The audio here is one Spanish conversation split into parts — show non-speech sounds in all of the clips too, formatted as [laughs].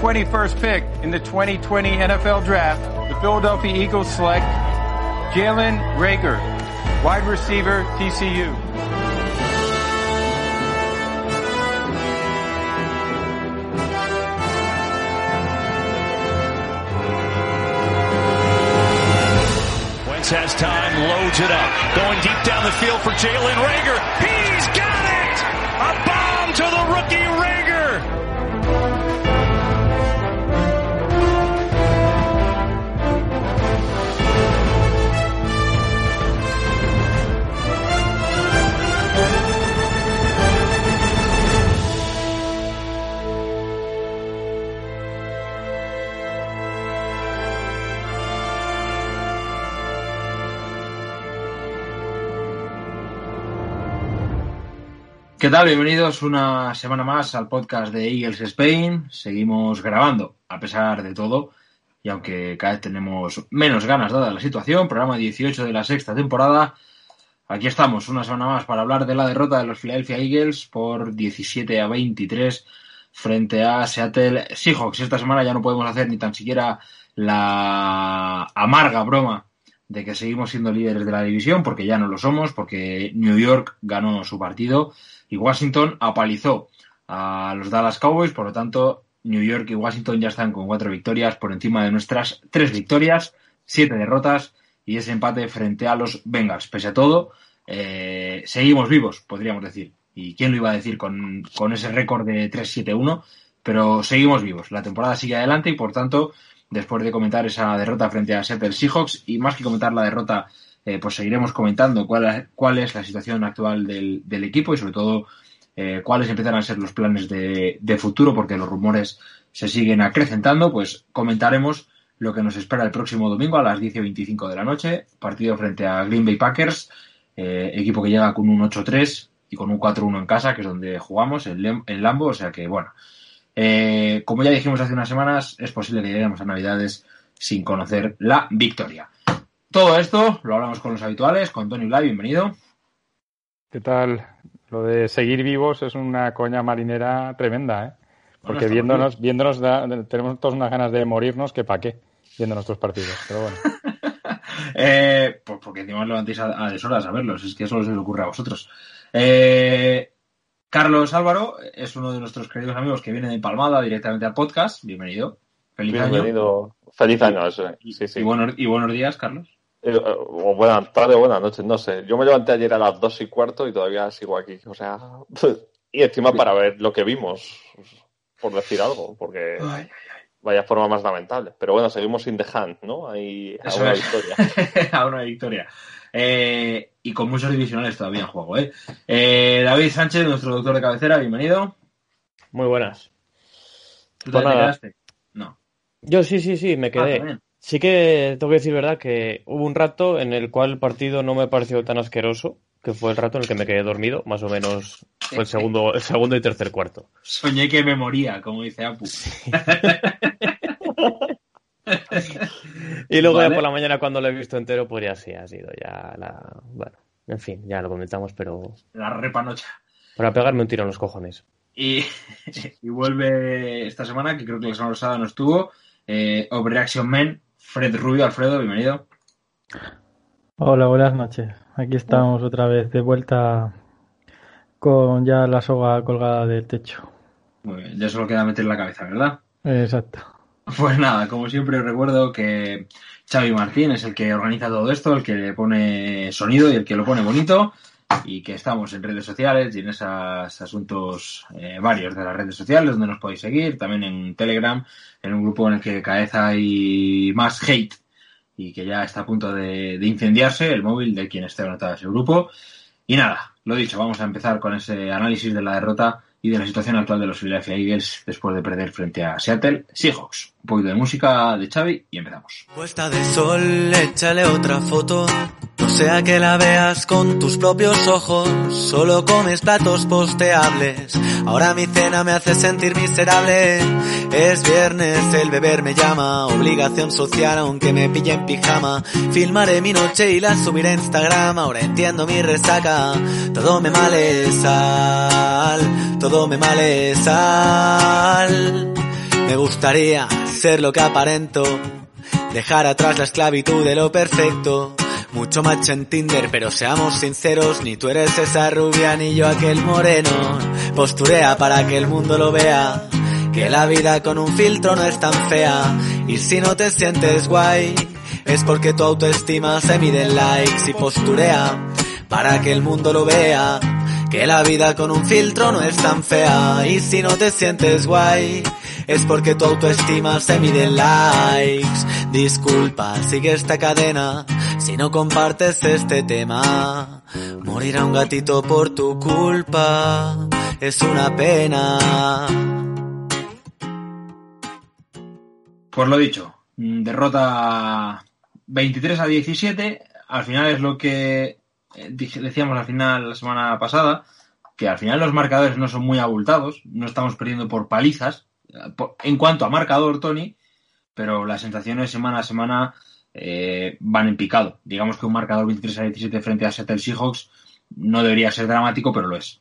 21st pick in the 2020 NFL Draft, the Philadelphia Eagles select Jalen Rager, wide receiver, TCU. Wentz has time, loads it up. Going deep down the field for Jalen Rager. He's got it! A bomb to the rookie Rager! ¿Qué tal? Bienvenidos una semana más al podcast de Eagles Spain. Seguimos grabando, a pesar de todo, y aunque cada vez tenemos menos ganas dada la situación, programa 18 de la sexta temporada, aquí estamos una semana más para hablar de la derrota de los Philadelphia Eagles por 17 a 23 frente a Seattle Seahawks. Esta semana ya no podemos hacer ni tan siquiera la amarga broma de que seguimos siendo líderes de la división, porque ya no lo somos, porque New York ganó su partido y Washington apalizó a los Dallas Cowboys, por lo tanto, New York y Washington ya están con cuatro victorias por encima de nuestras tres victorias, siete derrotas y ese empate frente a los Bengals. Pese a todo, eh, seguimos vivos, podríamos decir. ¿Y quién lo iba a decir con, con ese récord de 3-7-1? Pero seguimos vivos. La temporada sigue adelante y, por tanto, después de comentar esa derrota frente a Seattle Seahawks y más que comentar la derrota eh, pues seguiremos comentando cuál, cuál, es la situación actual del, equipo y sobre todo eh, cuáles empiezan a ser los planes de, futuro porque los rumores se siguen acrecentando, pues comentaremos lo que nos espera el próximo domingo a las 10 y 25 de la noche, partido frente a Green Bay Packers, eh, equipo que llega con un 8-3 y con un 4-1 en casa, que es donde jugamos, en, en Lambo, o sea que bueno, eh, como ya dijimos hace unas semanas, es posible que lleguemos a Navidades sin conocer la victoria. Todo esto lo hablamos con los habituales, con Tony Blay, bienvenido. ¿Qué tal? Lo de seguir vivos es una coña marinera tremenda, ¿eh? Porque bueno, viéndonos, viéndonos da, tenemos todas unas ganas de morirnos que pa' qué, viendo nuestros partidos, pero bueno. [laughs] eh, pues porque encima os levantéis a, a deshoras a verlos, es que eso les ocurre a vosotros. Eh, Carlos Álvaro es uno de nuestros queridos amigos que viene de Palmada directamente al podcast. Bienvenido. Feliz Bienvenido. año. Feliz año, eso. Sí, sí. Y, buenos, y buenos días, Carlos. Eh, o buenas tardes, buenas noches, no sé. Yo me levanté ayer a las dos y cuarto y todavía sigo aquí. O sea, [laughs] y encima para ver lo que vimos, por decir algo, porque ay, ay, ay. vaya forma más lamentable. Pero bueno, seguimos sin The Hand, ¿no? Ahí, a una victoria. [laughs] a una victoria. Eh, y con muchos divisionales todavía en juego, ¿eh? ¿eh? David Sánchez, nuestro doctor de cabecera, bienvenido. Muy buenas. ¿Tú te quedaste? No. Yo sí, sí, sí, me quedé. Ah, sí que tengo que decir verdad que hubo un rato en el cual el partido no me pareció tan asqueroso, que fue el rato en el que me quedé dormido, más o menos fue el segundo, el segundo y tercer cuarto. Soñé que me moría, como dice Apu. [laughs] y luego ¿Vale? ya por la mañana cuando lo he visto entero, pues ya sí, ha sido ya la... Bueno, en fin, ya lo comentamos, pero... La repanocha. Para pegarme un tiro en los cojones. Y, [laughs] y vuelve esta semana, que creo que la semana pasada no estuvo, eh, Overreaction Man, Fred Rubio. Alfredo, bienvenido. Hola, buenas noches. Aquí estamos otra vez de vuelta con ya la soga colgada del techo. Muy bien, ya solo queda meter la cabeza, ¿verdad? Exacto. Pues nada, como siempre recuerdo que Xavi Martín es el que organiza todo esto, el que le pone sonido y el que lo pone bonito y que estamos en redes sociales y en esos asuntos eh, varios de las redes sociales donde nos podéis seguir, también en Telegram, en un grupo en el que cada vez hay más hate y que ya está a punto de, de incendiarse el móvil de quien esté anotado ese grupo. Y nada, lo dicho, vamos a empezar con ese análisis de la derrota y de la situación actual de los Philadelphia Eagles después de perder frente a Seattle Seahawks. Un poquito de música de Xavi y empezamos. Puesta de sol, échale otra foto. No sea que la veas con tus propios ojos. Solo comes platos posteables. Ahora mi cena me hace sentir miserable. Es viernes, el beber me llama. Obligación social, aunque me pille en pijama. Filmaré mi noche y la subiré a Instagram. Ahora entiendo mi resaca. Todo me male sal. Todo me male sal. Me gustaría ser lo que aparento, dejar atrás la esclavitud de lo perfecto. Mucho match en Tinder, pero seamos sinceros, ni tú eres esa rubia ni yo aquel moreno. Posturea para que el mundo lo vea, que la vida con un filtro no es tan fea. Y si no te sientes guay, es porque tu autoestima se mide en likes y posturea para que el mundo lo vea. Que la vida con un filtro no es tan fea y si no te sientes guay es porque tu autoestima se mide en likes. Disculpa, sigue esta cadena si no compartes este tema. Morirá un gatito por tu culpa, es una pena. Pues lo dicho, derrota 23 a 17, al final es lo que decíamos al final la semana pasada, que al final los marcadores no son muy abultados, no estamos perdiendo por palizas, en cuanto a marcador, Tony, pero las sensaciones semana a semana eh, van en picado. Digamos que un marcador 23 a 17 frente a Seattle Seahawks no debería ser dramático, pero lo es.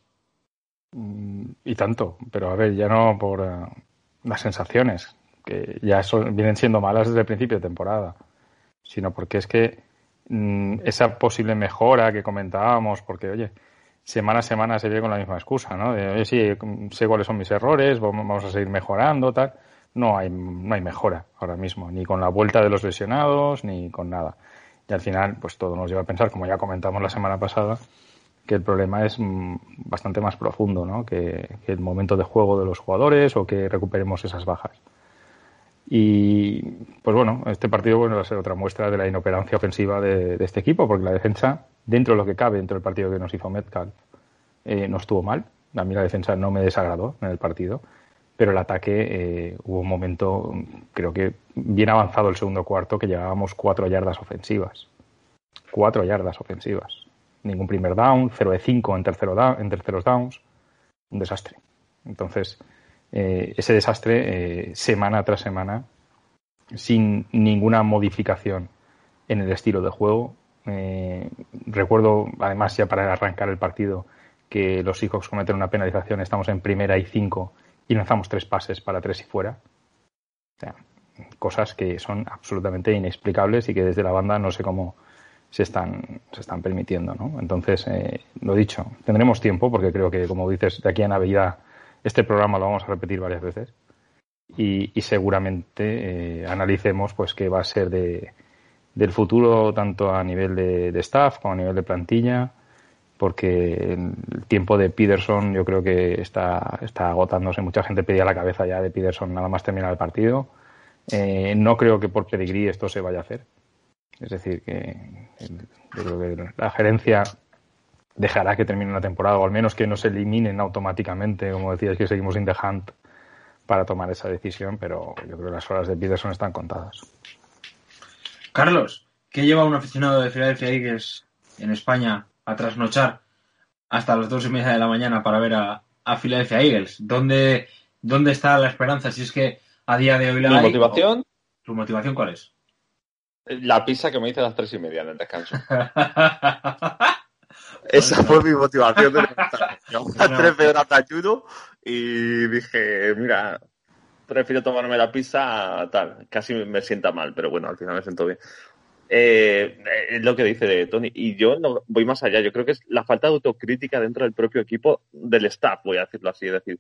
Mm, y tanto, pero a ver, ya no por eh, las sensaciones, que ya son, vienen siendo malas desde el principio de temporada, sino porque es que esa posible mejora que comentábamos, porque, oye, semana a semana se viene con la misma excusa, ¿no? De, oye, sí, sé cuáles son mis errores, vamos a seguir mejorando, tal. No hay, no hay mejora ahora mismo, ni con la vuelta de los lesionados, ni con nada. Y al final, pues todo nos lleva a pensar, como ya comentamos la semana pasada, que el problema es mm, bastante más profundo, ¿no? Que el momento de juego de los jugadores o que recuperemos esas bajas. Y pues bueno, este partido bueno, va a ser otra muestra de la inoperancia ofensiva de, este equipo, porque la defensa, dentro de lo que cabe, dentro del partido que nos hizo Metcalf, eh, no estuvo mal. A mí la defensa no me desagradó en el partido, pero el ataque eh, hubo un momento, creo que bien avanzado el segundo cuarto, que llevábamos cuatro yardas ofensivas. Cuatro yardas ofensivas. Ningún primer down, 0 de 5 en, tercero en terceros downs. Un desastre. Entonces, eh, ese desastre eh, semana tras semana sin ninguna modificación en el estilo de juego. Eh, recuerdo, además, ya para arrancar el partido, que los Seahawks cometen una penalización, estamos en primera y cinco y lanzamos tres pases para tres y fuera. O sea, cosas que son absolutamente inexplicables y que desde la banda no sé cómo se están, se están permitiendo. ¿no? Entonces, lo dicho, tendremos tiempo porque creo que, como dices, de aquí a Navidad este programa lo vamos a repetir varias veces y, seguramente eh, analicemos pues qué va a ser de, del futuro tanto a nivel de, staff como a nivel de plantilla porque el tiempo de Peterson yo creo que está, está agotándose. Mucha gente pedía la cabeza ya de Peterson nada más terminar el partido. Eh, no creo que por pedigrí esto se vaya a hacer. Es decir, que yo creo que la gerencia dejará que termine la temporada, o al menos que no se eliminen automáticamente, como decías, que seguimos in the hunt para tomar esa decisión, pero yo creo que las horas de Peterson están contadas. Carlos, ¿qué lleva un aficionado de Philadelphia Eagles en España a trasnochar hasta las dos y media de la mañana para ver a, a Philadelphia Eagles? ¿Dónde, ¿Dónde está la esperanza? Si es que a día de hoy la ¿Tu motivación? ¿Tu motivación cuál es? La pizza que me hice a las tres y media en el descanso. [laughs] Esa fue mi motivación de [laughs] tres horas de ayuno y dije, mira, prefiero tomarme la pizza tal. Casi me sienta mal, pero bueno, al final me siento bien. Eh, es lo que dice de Tony. Y yo no voy más allá. Yo creo que es la falta de autocrítica dentro del propio equipo, del staff, voy a decirlo así. Es decir,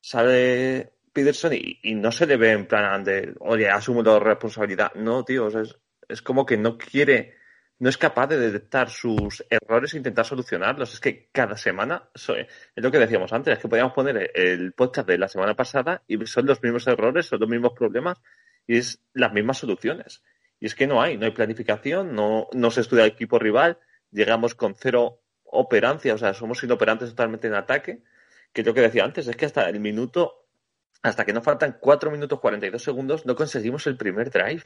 sale Peterson y, no se le ve en plan de, oye, asumo la responsabilidad. No, tío, es, es como que no quiere no es capaz de detectar sus errores e intentar solucionarlos. Es que cada semana, es lo que decíamos antes, es que podíamos poner el podcast de la semana pasada y son los mismos errores, son los mismos problemas y es las mismas soluciones. Y es que no hay, no hay planificación, no, no se estudia el equipo rival, llegamos con cero operancia, o sea, somos inoperantes totalmente en ataque, que es lo que decía antes, es que hasta el minuto, hasta que nos faltan 4 minutos 42 segundos, no conseguimos el primer drive,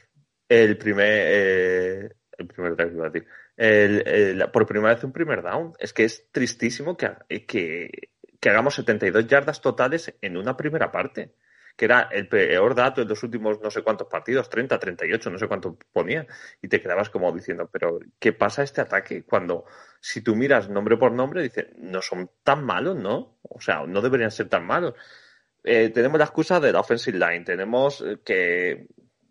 el primer, eh, el primer drive, el, por primera vez un primer down. Es que es tristísimo que, que, hagamos 72 yardas totales en una primera parte que era el peor dato de los últimos no sé cuántos partidos, 30, 38, no sé cuánto ponía, y te quedabas como diciendo, pero ¿qué pasa este ataque? Cuando si tú miras nombre por nombre, dice, no son tan malos, ¿no? O sea, no deberían ser tan malos. eh, tenemos la excusa de la offensive line, tenemos eh, que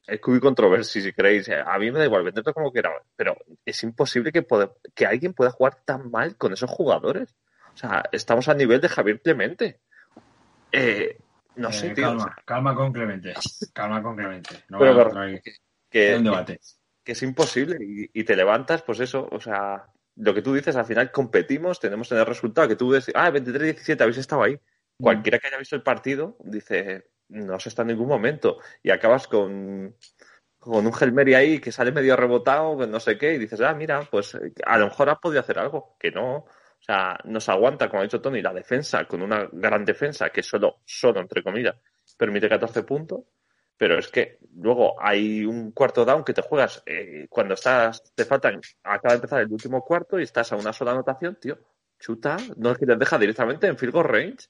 el QB controversy, si queréis. A mí me da igual, venderlo como quiera, pero es imposible que, que alguien pueda jugar tan mal con esos jugadores. O sea, estamos a nivel de Javier Clemente. Eh, no sé, tío. Calma, calma con Clemente. Calma con Clemente. No pero, que, un debate. Que, es imposible y, te levantas, pues eso, o sea, lo que tú dices, al final competimos, tenemos el resultado que tú dices, ah, 23-17, habéis estado ahí. Mm. Cualquiera que haya visto el partido dice, no se está en ningún momento. Y acabas con, con un Gelmeri ahí que sale medio rebotado, no sé qué, y dices, ah, mira, pues a lo mejor has podido hacer algo. Que no. O sea, nos aguanta, como ha dicho Tony, la defensa, con una gran defensa que solo, solo entre comillas, permite 14 puntos. Pero es que luego hay un cuarto down que te juegas eh, cuando estás, te faltan, acaba de empezar el último cuarto y estás a una sola anotación, tío. Chuta, no es que te deja directamente en field goal range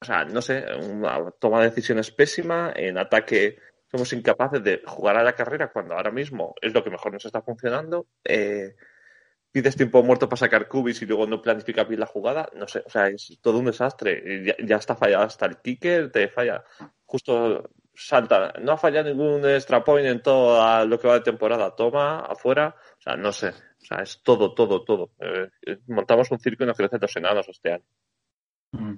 o sea, no sé, una toma de decisiones pésima, en ataque somos incapaces de jugar a la carrera cuando ahora mismo es lo que mejor nos está funcionando. Eh, pides tiempo muerto para sacar cubis y luego no planificas bien la jugada, no sé, o sea, es todo un desastre. Ya, está fallado hasta el kicker, te falla. Justo salta, no ha fallado ningún extra point en todo lo que va de temporada, toma afuera, o sea, no sé, o sea, es todo, todo, todo. Eh, montamos un circo y nos crecen los enanos este año. Mm.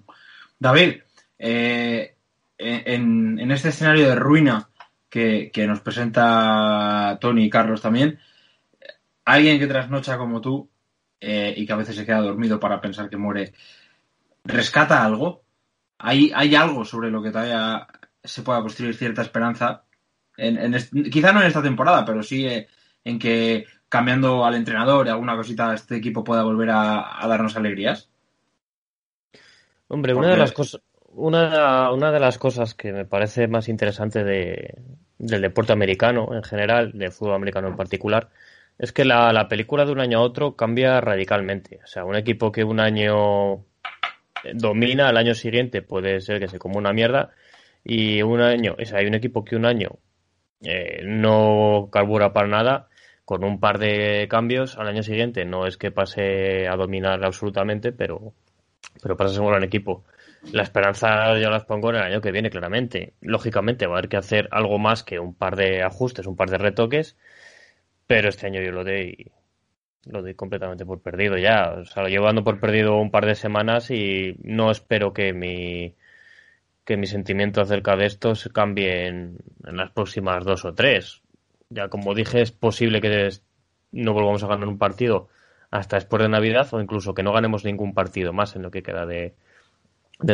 David, eh, en, este escenario de ruina que, nos presenta Tony y Carlos también, alguien que trasnocha como tú eh, y que a veces se queda dormido para pensar que muere, ¿rescata algo? ¿Hay, algo sobre lo que todavía se pueda construir cierta esperanza? En, quizá no en esta temporada, pero sí eh, en que cambiando al entrenador y alguna cosita este equipo pueda volver a darnos alegrías. Hombre, una de las cosas, una, una, de las cosas que me parece más interesante de, del deporte americano en general, del fútbol americano en particular, es que la, la, película de un año a otro cambia radicalmente. O sea, un equipo que un año domina, al año siguiente puede ser que se coma una mierda, y un año, o sea, hay un equipo que un año eh, no carbura para nada, con un par de cambios, al año siguiente no es que pase a dominar absolutamente, pero pero pasa seguro en equipo. La esperanza yo las pongo en el año que viene, claramente. Lógicamente va a haber que hacer algo más que un par de ajustes, un par de retoques, pero este año yo lo doy, lo doy completamente por perdido ya. O sea, lo llevo dando por perdido un par de semanas y no espero que mi que mi sentimiento acerca de esto se cambie en, en las próximas dos o tres. Ya como dije, es posible que no volvamos a ganar un partido hasta después de Navidad o incluso que no ganemos ningún partido más en lo que queda de,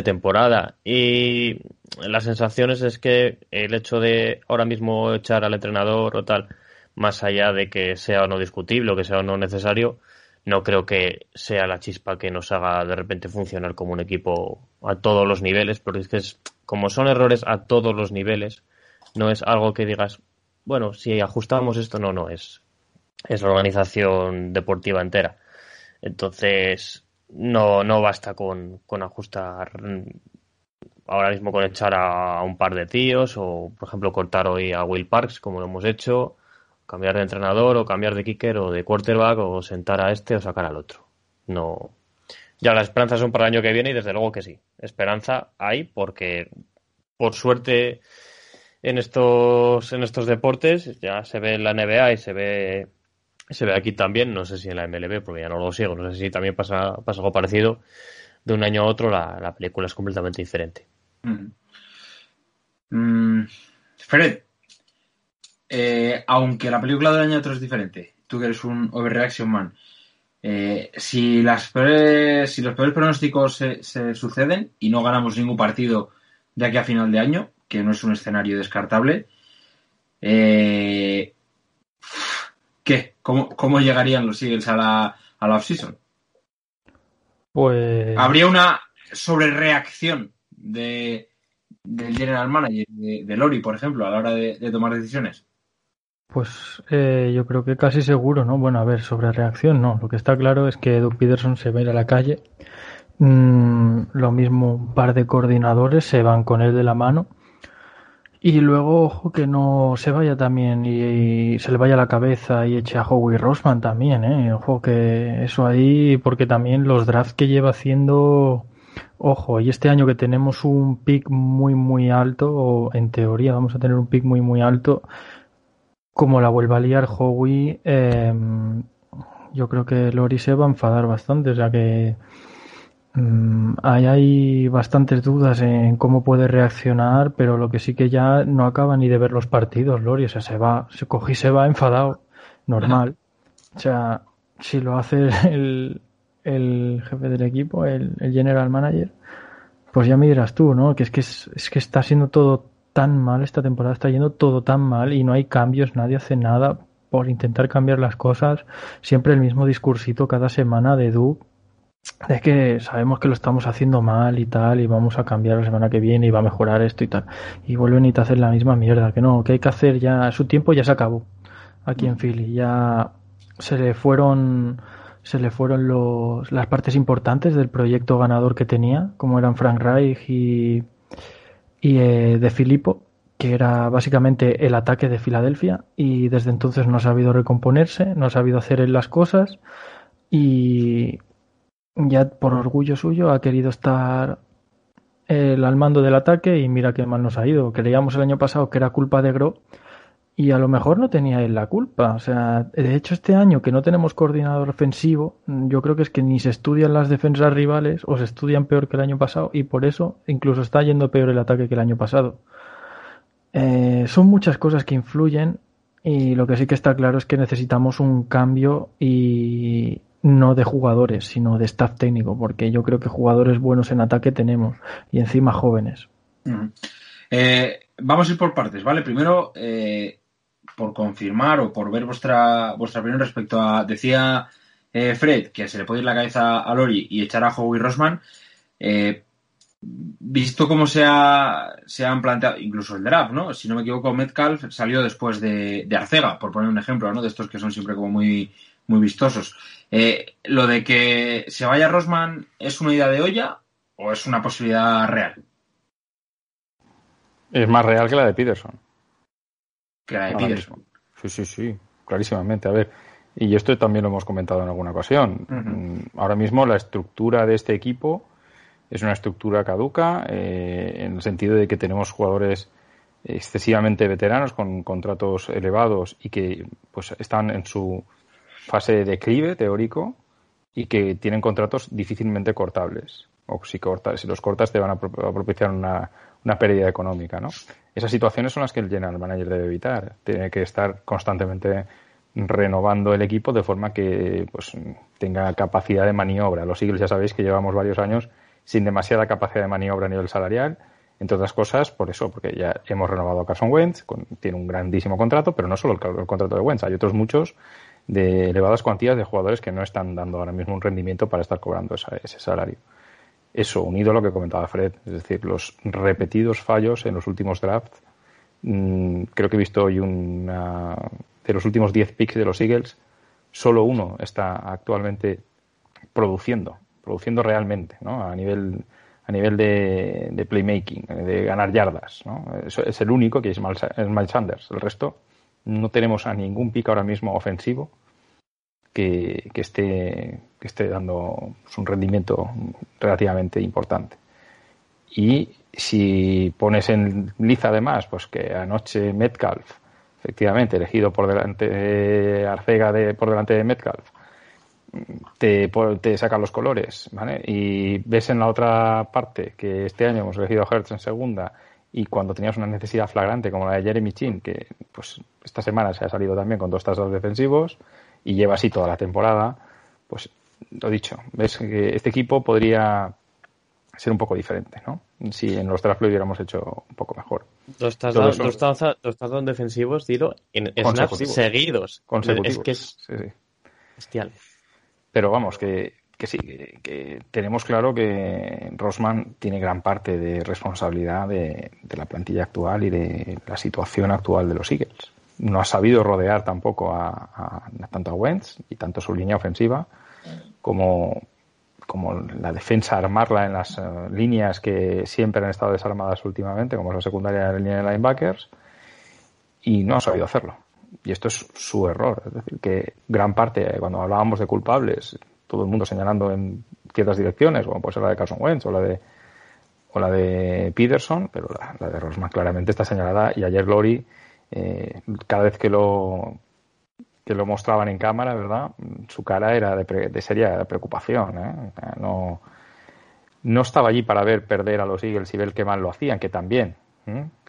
temporada. Y las sensaciones es que el hecho de ahora mismo echar al entrenador o tal, más allá de que sea o no discutible o que sea o no necesario, no creo que sea la chispa que nos haga de repente funcionar como un equipo a todos los niveles, porque es que es, como son errores a todos los niveles, no es algo que digas, bueno, si ajustamos esto, no, no, es, es la organización deportiva entera. Entonces, no, no basta con, con ajustar ahora mismo con echar a, un par de tíos o, por ejemplo, cortar hoy a Will Parks, como lo hemos hecho, cambiar de entrenador o cambiar de kicker o de quarterback o sentar a este o sacar al otro. No. Ya las esperanzas son para el año que viene y desde luego que sí. Esperanza hay porque, por suerte, en estos, en estos deportes ya se ve la NBA y se ve se ve aquí también, no sé si en la MLB, porque ya no lo sigo, no sé si también pasa, pasa algo parecido. De un año a otro la, película es completamente diferente. Mm, Fred, eh, aunque la película del año a otro es diferente, tú que eres un overreaction man, eh, si, las si los peores pronósticos se, se, suceden y no ganamos ningún partido de aquí a final de año, que no es un escenario descartable, eh, ¿qué? ¿Cómo, llegarían los Eagles a la, a la off-season? Pues. Habría una sobrereacción de, del general manager, de, Lori, por ejemplo, a la hora de, tomar decisiones. Pues eh, yo creo que casi seguro, ¿no? Bueno, a ver, sobre reacción no. Lo que está claro es que Doug Peterson se va a ir a la calle. Mm, lo mismo, un par de coordinadores se van con él de la mano y luego, ojo, que no se vaya también y, se le vaya la cabeza y eche a Howie Rosman también, ¿eh? Ojo, que eso ahí, porque también los drafts que lleva haciendo ojo, y este año que tenemos un pick muy, muy alto, o en teoría vamos a tener un pick muy, muy alto, como la vuelva a liar Howie, em, yo creo que Lori se va a enfadar bastante, o sea que mm, hay bastantes dudas en cómo puede reaccionar, pero lo que sí que ya no acaba ni de ver los partidos, Lori, o sea, se va, se coge y se va enfadado, normal. O sea, si lo hace el, el jefe del equipo, el, general manager, pues ya me dirás tú, ¿no? Que es que es, que está siendo todo tan mal esta temporada, está yendo todo tan mal y no hay cambios, nadie hace nada por intentar cambiar las cosas, siempre el mismo discursito cada semana de Du de que sabemos que lo estamos haciendo mal y tal y vamos a cambiar la semana que viene y va a mejorar esto y tal. Y vuelven y te hacen la misma mierda que no, que hay que hacer ya su tiempo ya se acabó aquí en Philly. Ya se le fueron se le fueron los, las partes importantes del proyecto ganador que tenía, como eran Frank Reich y, y eh, de Filippo, que era básicamente el ataque de Filadelfia, y desde entonces no ha sabido recomponerse, no ha sabido hacer él las cosas, y ya por orgullo suyo ha querido estar al mando del ataque y mira qué mal nos ha ido. Creíamos el año pasado que era culpa de Gro y a lo mejor no tenía él la culpa. O sea, de hecho, este año que no tenemos coordinador ofensivo, yo creo que es que ni se estudian las defensas rivales o se estudian peor que el año pasado y por eso incluso está yendo peor el ataque que el año pasado. Eh, son muchas cosas que influyen y lo que sí que está claro es que necesitamos un cambio y no de jugadores, sino de staff técnico, porque yo creo que jugadores buenos en ataque tenemos y encima jóvenes. Eh, vamos a ir por partes, ¿vale? Primero, eh, por confirmar o por ver vuestra, vuestra opinión respecto a. Decía eh, Fred que se le puede ir la cabeza a Lori y echar a Howie Rosman. Eh, visto cómo se, ha, se han planteado, incluso el draft, ¿no? Si no me equivoco, Metcalf salió después de, Arcega, por poner un ejemplo, ¿no? De estos que son siempre como muy, muy vistosos. Eh, ¿Lo de que se vaya Rosman es una idea de olla o es una posibilidad real? Es más real que la de Peterson que la de Peterson. Sí, sí, sí, clarísimamente. A ver, y esto también lo hemos comentado en alguna ocasión. Mm, ahora mismo la estructura de este equipo es una estructura caduca eh, en el sentido de que tenemos jugadores excesivamente veteranos con contratos elevados y que pues están en su fase de declive teórico y que tienen contratos difícilmente cortables. O si, cortas, si los cortas te van a propiciar una, una pérdida económica, ¿no? Esas situaciones son las que el general manager debe evitar. Tiene que estar constantemente renovando el equipo de forma que pues, tenga capacidad de maniobra. Los Eagles ya sabéis que llevamos varios años sin demasiada capacidad de maniobra a nivel salarial, entre otras cosas por eso, porque ya hemos renovado a Carson Wentz, tiene un grandísimo contrato, pero no solo el, contrato de Wentz, hay otros muchos de elevadas cuantías de jugadores que no están dando ahora mismo un rendimiento para estar cobrando ese salario eso, unido a lo que comentaba Fred, es decir, los repetidos fallos en los últimos drafts. Mm, creo que he visto hoy una. De los últimos 10 picks de los Eagles, solo uno está actualmente produciendo, produciendo realmente, ¿no? A nivel, a nivel de, playmaking, de ganar yardas, ¿no? Es, el único que es Miles Sanders. El resto, no tenemos a ningún pick ahora mismo ofensivo que, esté, que esté dando un rendimiento relativamente importante. Y si pones en liza además, pues que anoche Metcalf, efectivamente, elegido por delante de Arcega de, por delante de Metcalf, te, te saca los colores, ¿vale? Y ves en la otra parte que este año hemos elegido a Hertz en segunda y cuando tenías una necesidad flagrante como la de Jeremy Chin, que pues esta semana se ha salido también con dos tasas defensivos, y lleva así toda la temporada, pues lo dicho, ves que este equipo podría ser un poco diferente, ¿no? Si en los drafts lo hubiéramos hecho un poco mejor. Dos touchdowns defensivos, Tiro, en snaps seguidos. Consecutivos. Es que es sí, bestial. Pero vamos, que, que sí, que, tenemos claro que Rosman tiene gran parte de responsabilidad de, la plantilla actual y de la situación actual de los Eagles no ha sabido rodear tampoco a, tanto a Wentz y tanto su línea ofensiva como, como la defensa armarla en las eh, líneas que siempre han estado desarmadas últimamente, como es la secundaria de la línea de linebackers, y no ha sabido hacerlo. Y esto es su error. Es decir, que gran parte, cuando hablábamos de culpables, todo el mundo señalando en ciertas direcciones, como puede ser la de Carson Wentz o la de o la de Peterson, pero la, de Rosman claramente está señalada y ayer Glory, eh, cada vez que lo que lo mostraban en cámara, ¿verdad? Su cara era de, seria preocupación, ¿eh? no, no estaba allí para ver perder a los Eagles y ver qué mal lo hacían, que también,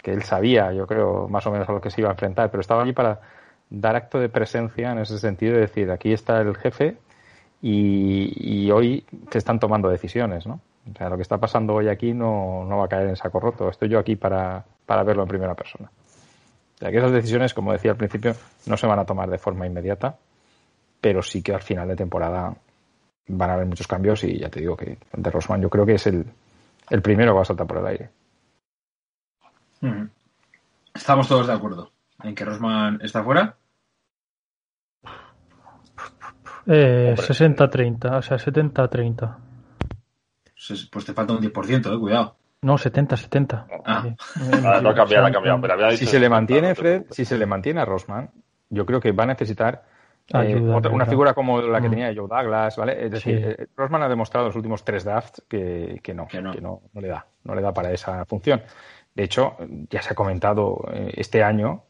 que él sabía, yo creo, más o menos a lo que se iba a enfrentar, pero estaba allí para dar acto de presencia en ese sentido, de decir, aquí está el jefe y, hoy se están tomando decisiones, ¿no? O sea, lo que está pasando hoy aquí no, no va a caer en saco roto. Estoy yo aquí para, para verlo en primera persona. O sea, que esas decisiones, como decía al principio, no se van a tomar de forma inmediata, pero sí que al final de temporada van a haber muchos cambios y ya te digo que de Rosman yo creo que es el, el primero que va a saltar por el aire. Estamos todos de acuerdo en que Rosman está fuera. Eh, 60-30, o sea, 70-30. Pues te falta un 10%, eh, cuidado. No, 70-70. Ah. ah. no ha cambiado, ha cambiado. Pero había si se le mantiene, Fred, si se le mantiene a Rosman, yo creo que va a necesitar eh, una figura como la que mm. tenía Joe Douglas, ¿vale? Es decir, eh, Rosman ha demostrado en los últimos tres drafts que, que, no, que, no. no, le da, no le da para esa función. De hecho, ya se ha comentado eh, este año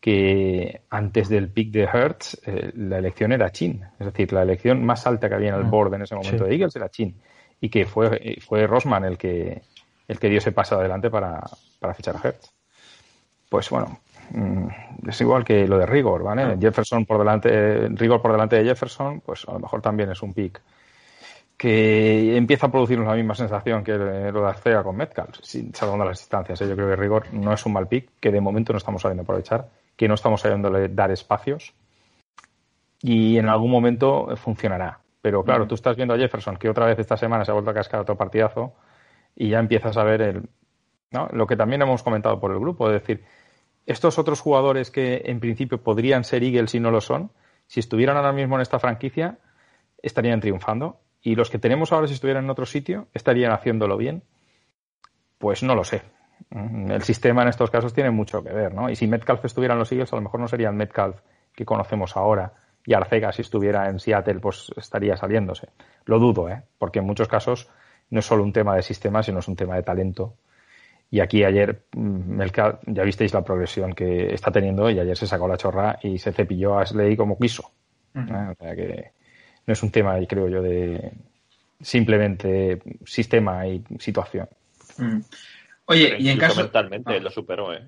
que antes del pick de Hertz, la elección era Chin. Es decir, la elección más alta que había en el mm. board en ese momento de Eagles era Chin. Y que fue, fue Rosman el que, el que dio ese paso adelante para, para fichar a Hertz. Pues bueno, Mm, es igual que lo de Rigor, ¿vale? Jefferson por delante, Rigor por delante de Jefferson, pues a lo mejor también es un pick que empieza a producirnos la misma sensación que lo de Arcea con Metcalf, salvando las distancias. ¿eh? Yo creo que Rigor no es un mal pick, que de momento no estamos sabiendo aprovechar, que no estamos sabiéndole dar espacios y en algún momento funcionará. Pero claro, tú estás viendo a Jefferson, que otra vez esta semana se ha vuelto a cascar otro partidazo y ya empiezas a ver el, ¿no? lo que también hemos comentado por el grupo, es decir, estos otros jugadores que en principio podrían ser Eagles y no lo son, si estuvieran ahora mismo en esta franquicia, estarían triunfando. Y los que tenemos ahora, si estuvieran en otro sitio, estarían haciéndolo bien. Pues no lo sé. El sistema en estos casos tiene mucho que ver, ¿no? Y si Metcalf estuviera en los Eagles, a lo mejor no sería el Metcalf que conocemos ahora. Y Arcega, si estuviera en Seattle, pues estaría saliéndose. Lo dudo, ¿eh? Porque en muchos casos no es solo un tema de sistema, sino es un tema de talento y aquí ayer, mm, Melka, ya visteis la progresión que está teniendo y ayer se sacó la chorra y se cepilló a Slay como quiso. ¿eh? O sea que no es un tema, creo yo, de simplemente sistema y situación. Oye, y en caso. mentalmente ah. lo superó, ¿eh?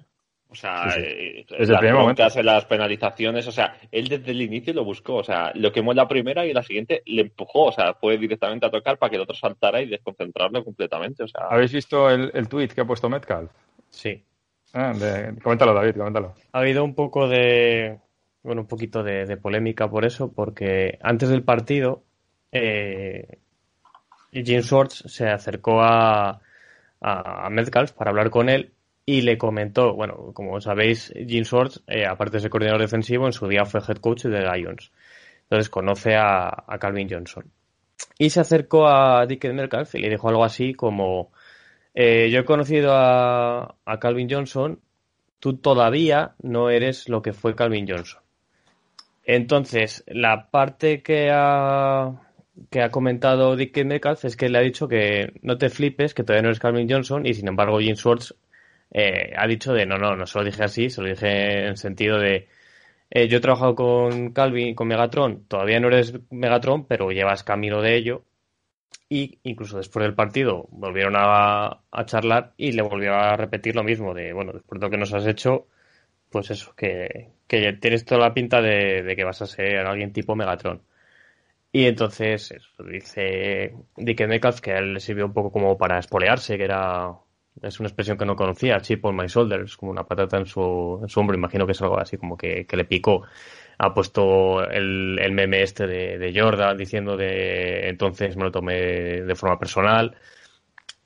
O sea, eh, desde el primer momento. hace las penalizaciones, o sea, él desde el inicio lo buscó, o sea, lo quemó en la primera y en la siguiente le empujó, o sea, fue directamente a tocar para que el otro saltara y desconcentrarlo completamente, o sea. ¿Habéis visto el, el tweet que ha puesto Metcalf? Sí. Ah, coméntalo, David, coméntalo. Ha habido un poco de, bueno, un poquito de, polémica por eso, porque antes del partido, eh, Jim Swords se acercó a, a Metcalf para hablar con él y le comentó, bueno, como sabéis, Jim Swords, eh, aparte de ser coordinador defensivo, en su día fue head coach de Lions. Entonces conoce a, Calvin Johnson. Y se acercó a Dick Metcalf y le dijo algo así como, eh, yo he conocido a, Calvin Johnson, tú todavía no eres lo que fue Calvin Johnson. Entonces, la parte que ha, que ha comentado Dick Metcalf es que le ha dicho que no te flipes, que todavía no eres Calvin Johnson, y sin embargo Jim Swords eh, ha dicho de no, no, no se lo dije así, se lo dije en sentido de eh, yo he trabajado con Calvin, con Megatron, todavía no eres Megatron, pero llevas camino de ello. Y incluso después del partido volvieron a, charlar y le volvió a repetir lo mismo, de bueno, después de lo que nos has hecho, pues eso, que, que tienes toda la pinta de, que vas a ser alguien tipo Megatron. Y entonces, eso, dice Dick Metcalf que a él le sirvió un poco como para espolearse, que era es una expresión que no conocía, chip on my shoulder, es como una patata en su, en su hombro, imagino que es algo así como que, le picó. Ha puesto el, el meme este de, Jordan diciendo de entonces me lo tomé de forma personal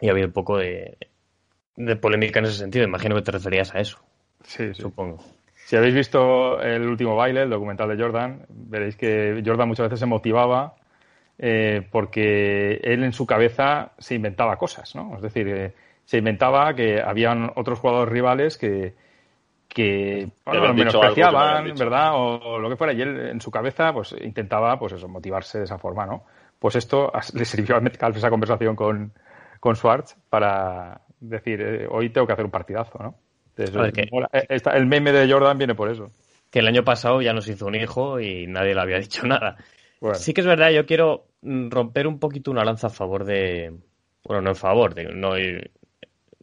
y ha habido un poco de, de polémica en ese sentido, imagino que te referías a eso. Sí, supongo. Si habéis visto el último baile, el documental de Jordan, veréis que Jordan muchas veces se motivaba eh, porque él en su cabeza se inventaba cosas, ¿no? Es decir, eh, se inventaba que habían otros jugadores rivales que, que bueno, menospreciaban, ¿verdad? O, lo que fuera. Y él en su cabeza pues intentaba pues eso, motivarse de esa forma, ¿no? Pues esto [laughs] le sirvió a Metcalf esa conversación con, con Schwartz para decir, eh, hoy tengo que hacer un partidazo, ¿no? Eh, el meme de Jordan viene por eso. Que el año pasado ya nos hizo un hijo y nadie le había dicho [laughs] nada. Sí que es verdad, yo quiero mm, romper un poquito una lanza a favor de... Bueno, no en favor, de, no,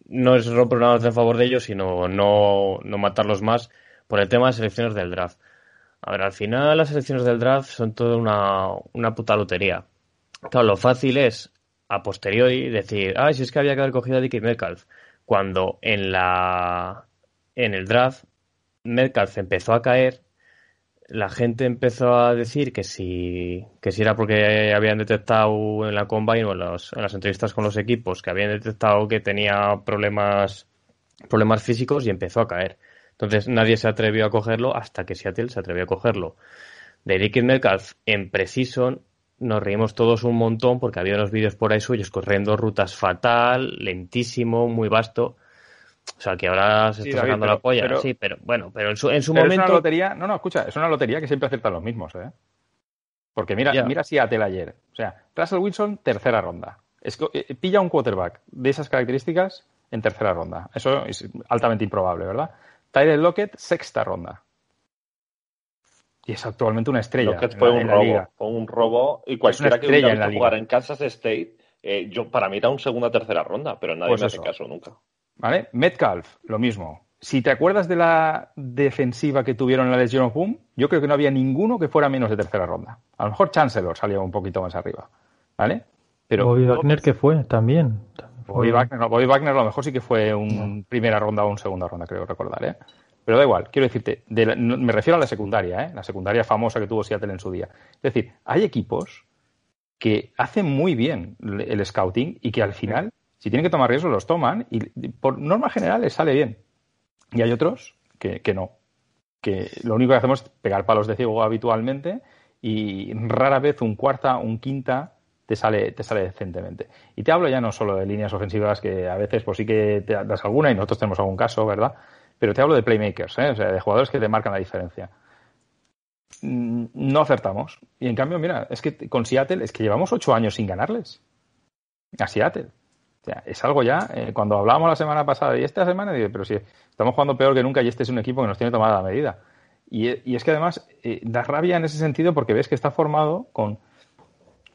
no es romper una lanza en favor de ellos, sino no, no matarlos más por el tema de selecciones del draft. A ver, al final las selecciones del draft son toda una, una puta lotería. Claro, lo fácil es a posteriori decir, ah, si es que había que haber cogido a Dickie Metcalf. Cuando en la en el draft Metcalf empezó a caer, la gente empezó a decir que si, que si era porque habían detectado en la combine o en, en las entrevistas con los equipos que habían detectado que tenía problemas, problemas físicos y empezó a caer. Entonces nadie se atrevió a cogerlo hasta que Seattle se atrevió a cogerlo. De Dickie Metcalf en Precision nos reímos todos un montón porque había unos vídeos por ahí suyos corriendo rutas fatal, lentísimo, muy vasto. O sea, que ahora se está sacando la polla. sí, pero bueno, pero en su, en su momento. Es una lotería, no, no, escucha, es una lotería que siempre aceptan los mismos, ¿eh? Porque mira, si mira Seattle ayer. O sea, Russell Wilson, tercera ronda. Eh, pilla un quarterback de esas características en tercera ronda. Eso es altamente improbable, ¿verdad? Tyler Lockett, sexta ronda y es actualmente una estrella. Fue un robo, fue un robo y cualquiera que hubiera visto jugar en Kansas State, eh, yo para mí era un segunda o tercera ronda, pero nadie pues me hace caso nunca. ¿Vale? Metcalf, lo mismo. Si te acuerdas de la defensiva que tuvieron en la Legion of Boom, yo creo que no había ninguno que fuera menos de tercera ronda. A lo mejor Chancellor salía un poquito más arriba. ¿Vale? Pero Bobby Wagner que fue también. Bobby Wagner, Bobby Wagner a lo mejor sí que fue un primera ronda o un segunda ronda, creo recordar, ¿eh? Pero da igual, quiero decirte, me refiero a la secundaria, ¿eh? la secundaria famosa que tuvo Seattle en su día. Es decir, hay equipos que hacen muy bien el scouting y que al final, si tienen que tomar riesgos, los toman y por norma general les sale bien. Y hay otros que, no, que lo único que hacemos es pegar palos de ciego habitualmente y rara vez un cuarta, un quinta te sale, te sale decentemente. Y te hablo ya no solo de líneas ofensivas que a veces pues sí que te das alguna y nosotros tenemos algún caso, ¿verdad? Pero te hablo de playmakers, ¿eh? o sea, de jugadores que te marcan la diferencia. Mm, no acertamos. Y en cambio, mira, es que con Seattle es que llevamos ocho años sin ganarles. A Seattle. O sea, es algo ya, eh, cuando hablábamos la semana pasada y esta semana, digo, pero si estamos jugando peor que nunca y este es un equipo que nos tiene tomada la medida. Y, es que además eh, da rabia en ese sentido porque ves que está formado con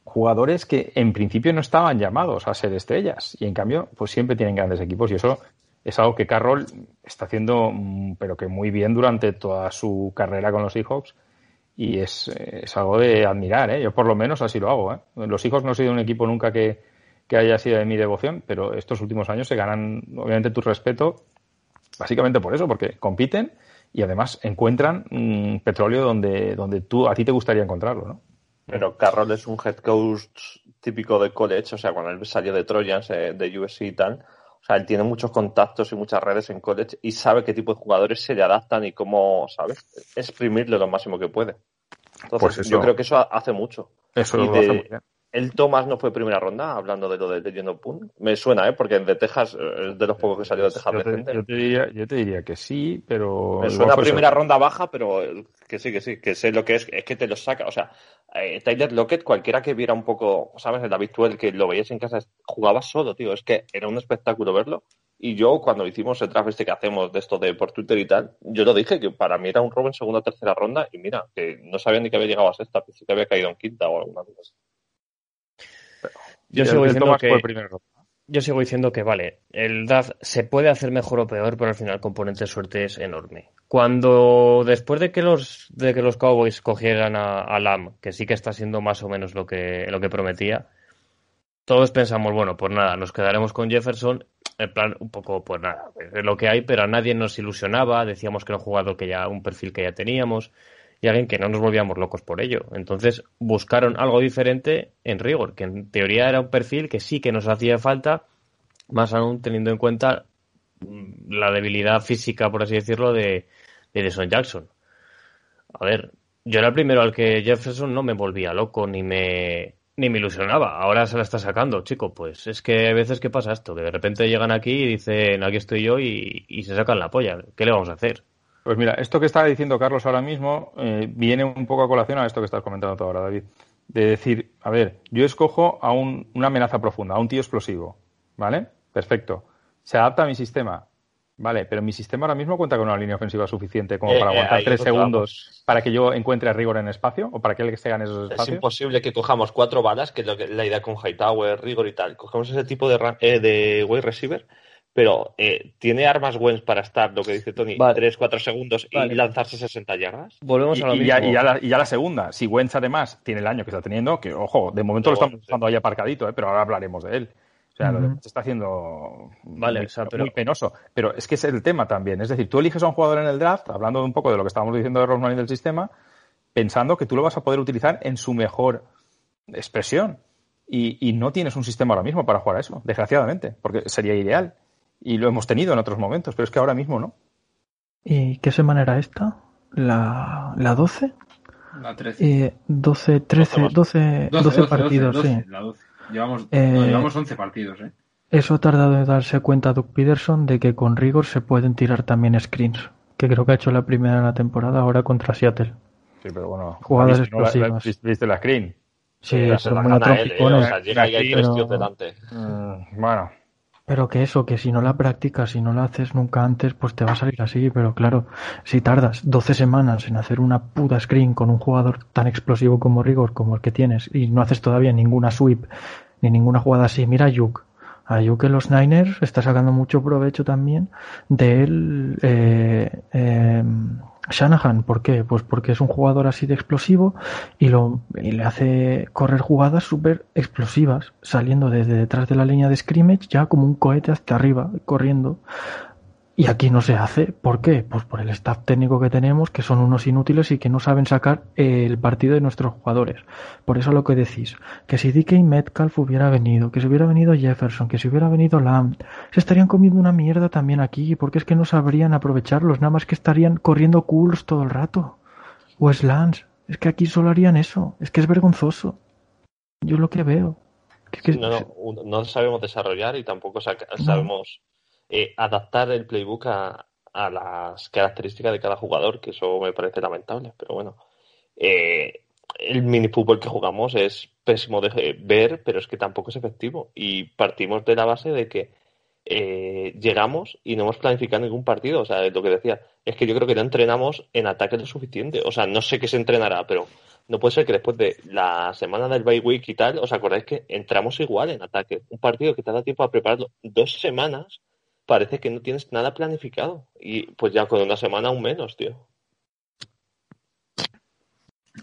jugadores que en principio no estaban llamados a ser estrellas y en cambio pues siempre tienen grandes equipos y eso es algo que Carroll está haciendo, mm, pero que muy bien durante toda su carrera con los Seahawks. Y es, algo de admirar, ¿eh? Yo por lo menos así lo hago, ¿eh? Los Seahawks no han sido un equipo nunca que, haya sido de mi devoción, pero estos últimos años se ganan, obviamente, tu respeto, básicamente por eso, porque compiten y además encuentran mm, petróleo donde, donde tú, a ti te gustaría encontrarlo, ¿no? Pero Carroll es un head coach típico de college, o sea, cuando él salió de Trojans, de USC y tal, o sea, él tiene muchos contactos y muchas redes en college y sabe qué tipo de jugadores se le adaptan y cómo, ¿sabes? Exprimirle lo máximo que puede. Entonces, pues yo creo que eso hace mucho. Eso lo hace muy bien. El Thomas no fue primera ronda, hablando de lo de Legend of Me suena, ¿eh? Porque de Texas eh, es de los pocos que salió de Texas yo te, yo te, diría, yo te diría que sí, pero... Me suena primera ronda baja, pero que sí, que sí, que sé lo que es, es que te lo saca. O sea, eh, Tyler Lockett, cualquiera que viera un poco, ¿sabes? El David Tuel, que lo veías en casa, jugaba solo, tío. Es que era un espectáculo verlo. Y yo, cuando hicimos el draft este que hacemos de esto de por Twitter y tal, yo lo dije que para mí era un robo en segunda o tercera ronda. Y mira, que no sabía ni que había llegado a sexta, pensé que había caído en quinta o alguna cosa así. Yo sigo, diciendo que, yo sigo diciendo que, vale, el DAF se puede hacer mejor o peor, pero al final el componente de suerte es enorme. Cuando, después de que los, de que los Cowboys cogieran a, Lam, que sí que está siendo más o menos lo que, lo que prometía, todos pensamos, bueno, pues nada, nos quedaremos con Jefferson. En plan, un poco, pues nada, es lo que hay, pero a nadie nos ilusionaba. Decíamos que era un jugador que ya, un perfil que ya teníamos y alguien que no nos volvíamos locos por ello. Entonces buscaron algo diferente en rigor, que en teoría era un perfil que sí que nos hacía falta, más aún teniendo en cuenta mm, la debilidad física, por así decirlo, de, de Jackson. A ver, yo era el primero al que Jefferson no me volvía loco ni me ni me ilusionaba. Ahora se la está sacando, chico. Pues es que hay veces que pasa esto, que de repente llegan aquí y dicen aquí estoy yo y, y se sacan la polla. ¿Qué le vamos a hacer? Pues mira, esto que está diciendo Carlos ahora mismo eh, viene un poco a colación a esto que estás comentando tú ahora, David. De decir, a ver, yo escojo a un, una amenaza profunda, a un tío explosivo, ¿vale? Perfecto. Se adapta a mi sistema, Vale, pero mi sistema ahora mismo cuenta con una línea ofensiva suficiente como Eh, para eh, aguantar tres segundos para que yo encuentre a Rigor en espacio o para que él se gane esos Es espacios. imposible que cojamos cuatro balas, que es la idea con Hightower, Rigor y tal. Cogemos ese tipo de, eh, de wide receiver, pero eh, ¿tiene armas Wentz para estar, lo que dice Tony, Vale. 3, 4 segundos Vale. y lanzarse 60 yardas? Volvemos Y, a lo y mismo. ya, y ya la, y ya la segunda, si Wentz además tiene el año que está teniendo, que ojo, de momento lo estamos usando ahí aparcadito, ¿eh? pero ahora hablaremos de él. O sea, lo de. Wentz está haciendo Vale, muy, o sea, pero- muy penoso. Pero es que es el tema también. Es decir, tú eliges a un jugador en el draft, hablando un poco de lo que estábamos diciendo de Rosman y del sistema, pensando que tú lo vas a poder utilizar en su mejor expresión. Y, y no tienes un sistema ahora mismo para jugar a eso, desgraciadamente, porque sería ideal. Y lo hemos tenido en otros momentos, pero es que ahora mismo no. ¿Y qué semana era esta? ¿La, la 12? La 13. Eh, 12, 13, 12, 12, 12, partidos, 12, sí. la 12. Llevamos, Eh, no, llevamos 11 partidos, ¿eh? Eso ha tardado en darse cuenta Doug Peterson de que con rigor se pueden tirar también screens, que creo que ha hecho la primera de la temporada ahora contra Seattle. Sí, pero bueno. Jugadas ¿viste, no? La- la- explosivas. ¿Viste viste la screen? Sí, Eh, muy eh, o sea, llega y hay tres tíos delante. Mm, bueno, Pero que eso, que si no la practicas, si no la haces nunca antes, pues te va a salir así. Pero claro, si tardas 12 semanas en hacer una puta screen con un jugador tan explosivo como Rigor, como el que tienes, y no haces todavía ninguna sweep, ni ninguna jugada así, mira a Yuk. A Yuk en los Niners está sacando mucho provecho también de él eh, eh, Shanahan. ¿Por qué? Pues porque es un jugador así de explosivo y, lo, le hace correr jugadas súper explosivas, saliendo desde detrás de la línea de scrimmage ya como un cohete hasta arriba, corriendo. Y aquí no se hace. ¿Por qué? Pues por el staff técnico que tenemos, que son unos inútiles y que no saben sacar el partido de nuestros jugadores. Por eso lo que decís, que si DK Metcalf hubiera venido, que si hubiera venido Jefferson, que si hubiera venido Lamb, se estarían comiendo una mierda también aquí, porque es que no sabrían aprovecharlos, nada más que estarían corriendo cools todo el rato. O Lance, es que aquí solo harían eso, es que es vergonzoso. Yo lo que veo. que es que- No, no, sabemos desarrollar y tampoco sabemos eh, adaptar el playbook a, a las características de cada jugador, que eso me parece lamentable, pero bueno. Eh, el mini fútbol que jugamos es pésimo de ver, pero es que tampoco es efectivo. Y partimos de la base de que eh, llegamos y no hemos planificado ningún partido. O sea, es lo que decía. Es que yo creo que no entrenamos en ataque lo suficiente. O sea, no sé qué se entrenará, pero no puede ser que después de la semana del bye week y tal, os acordáis que entramos igual en ataque. Un partido que te da tiempo a prepararlo dos semanas, parece que no tienes nada planificado. Y pues ya con una semana aún menos, tío.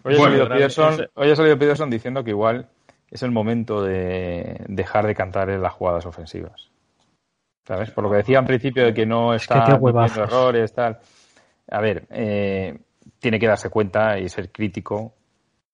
Hoy ha, Bueno, salido. Peterson, hoy ha salido Peterson diciendo que igual es el momento de dejar de cantar en las jugadas ofensivas. ¿Sabes? Por lo que decía al principio de que no Es que está cometiendo huevazos. errores, tal. A ver, eh, tiene que darse cuenta y ser crítico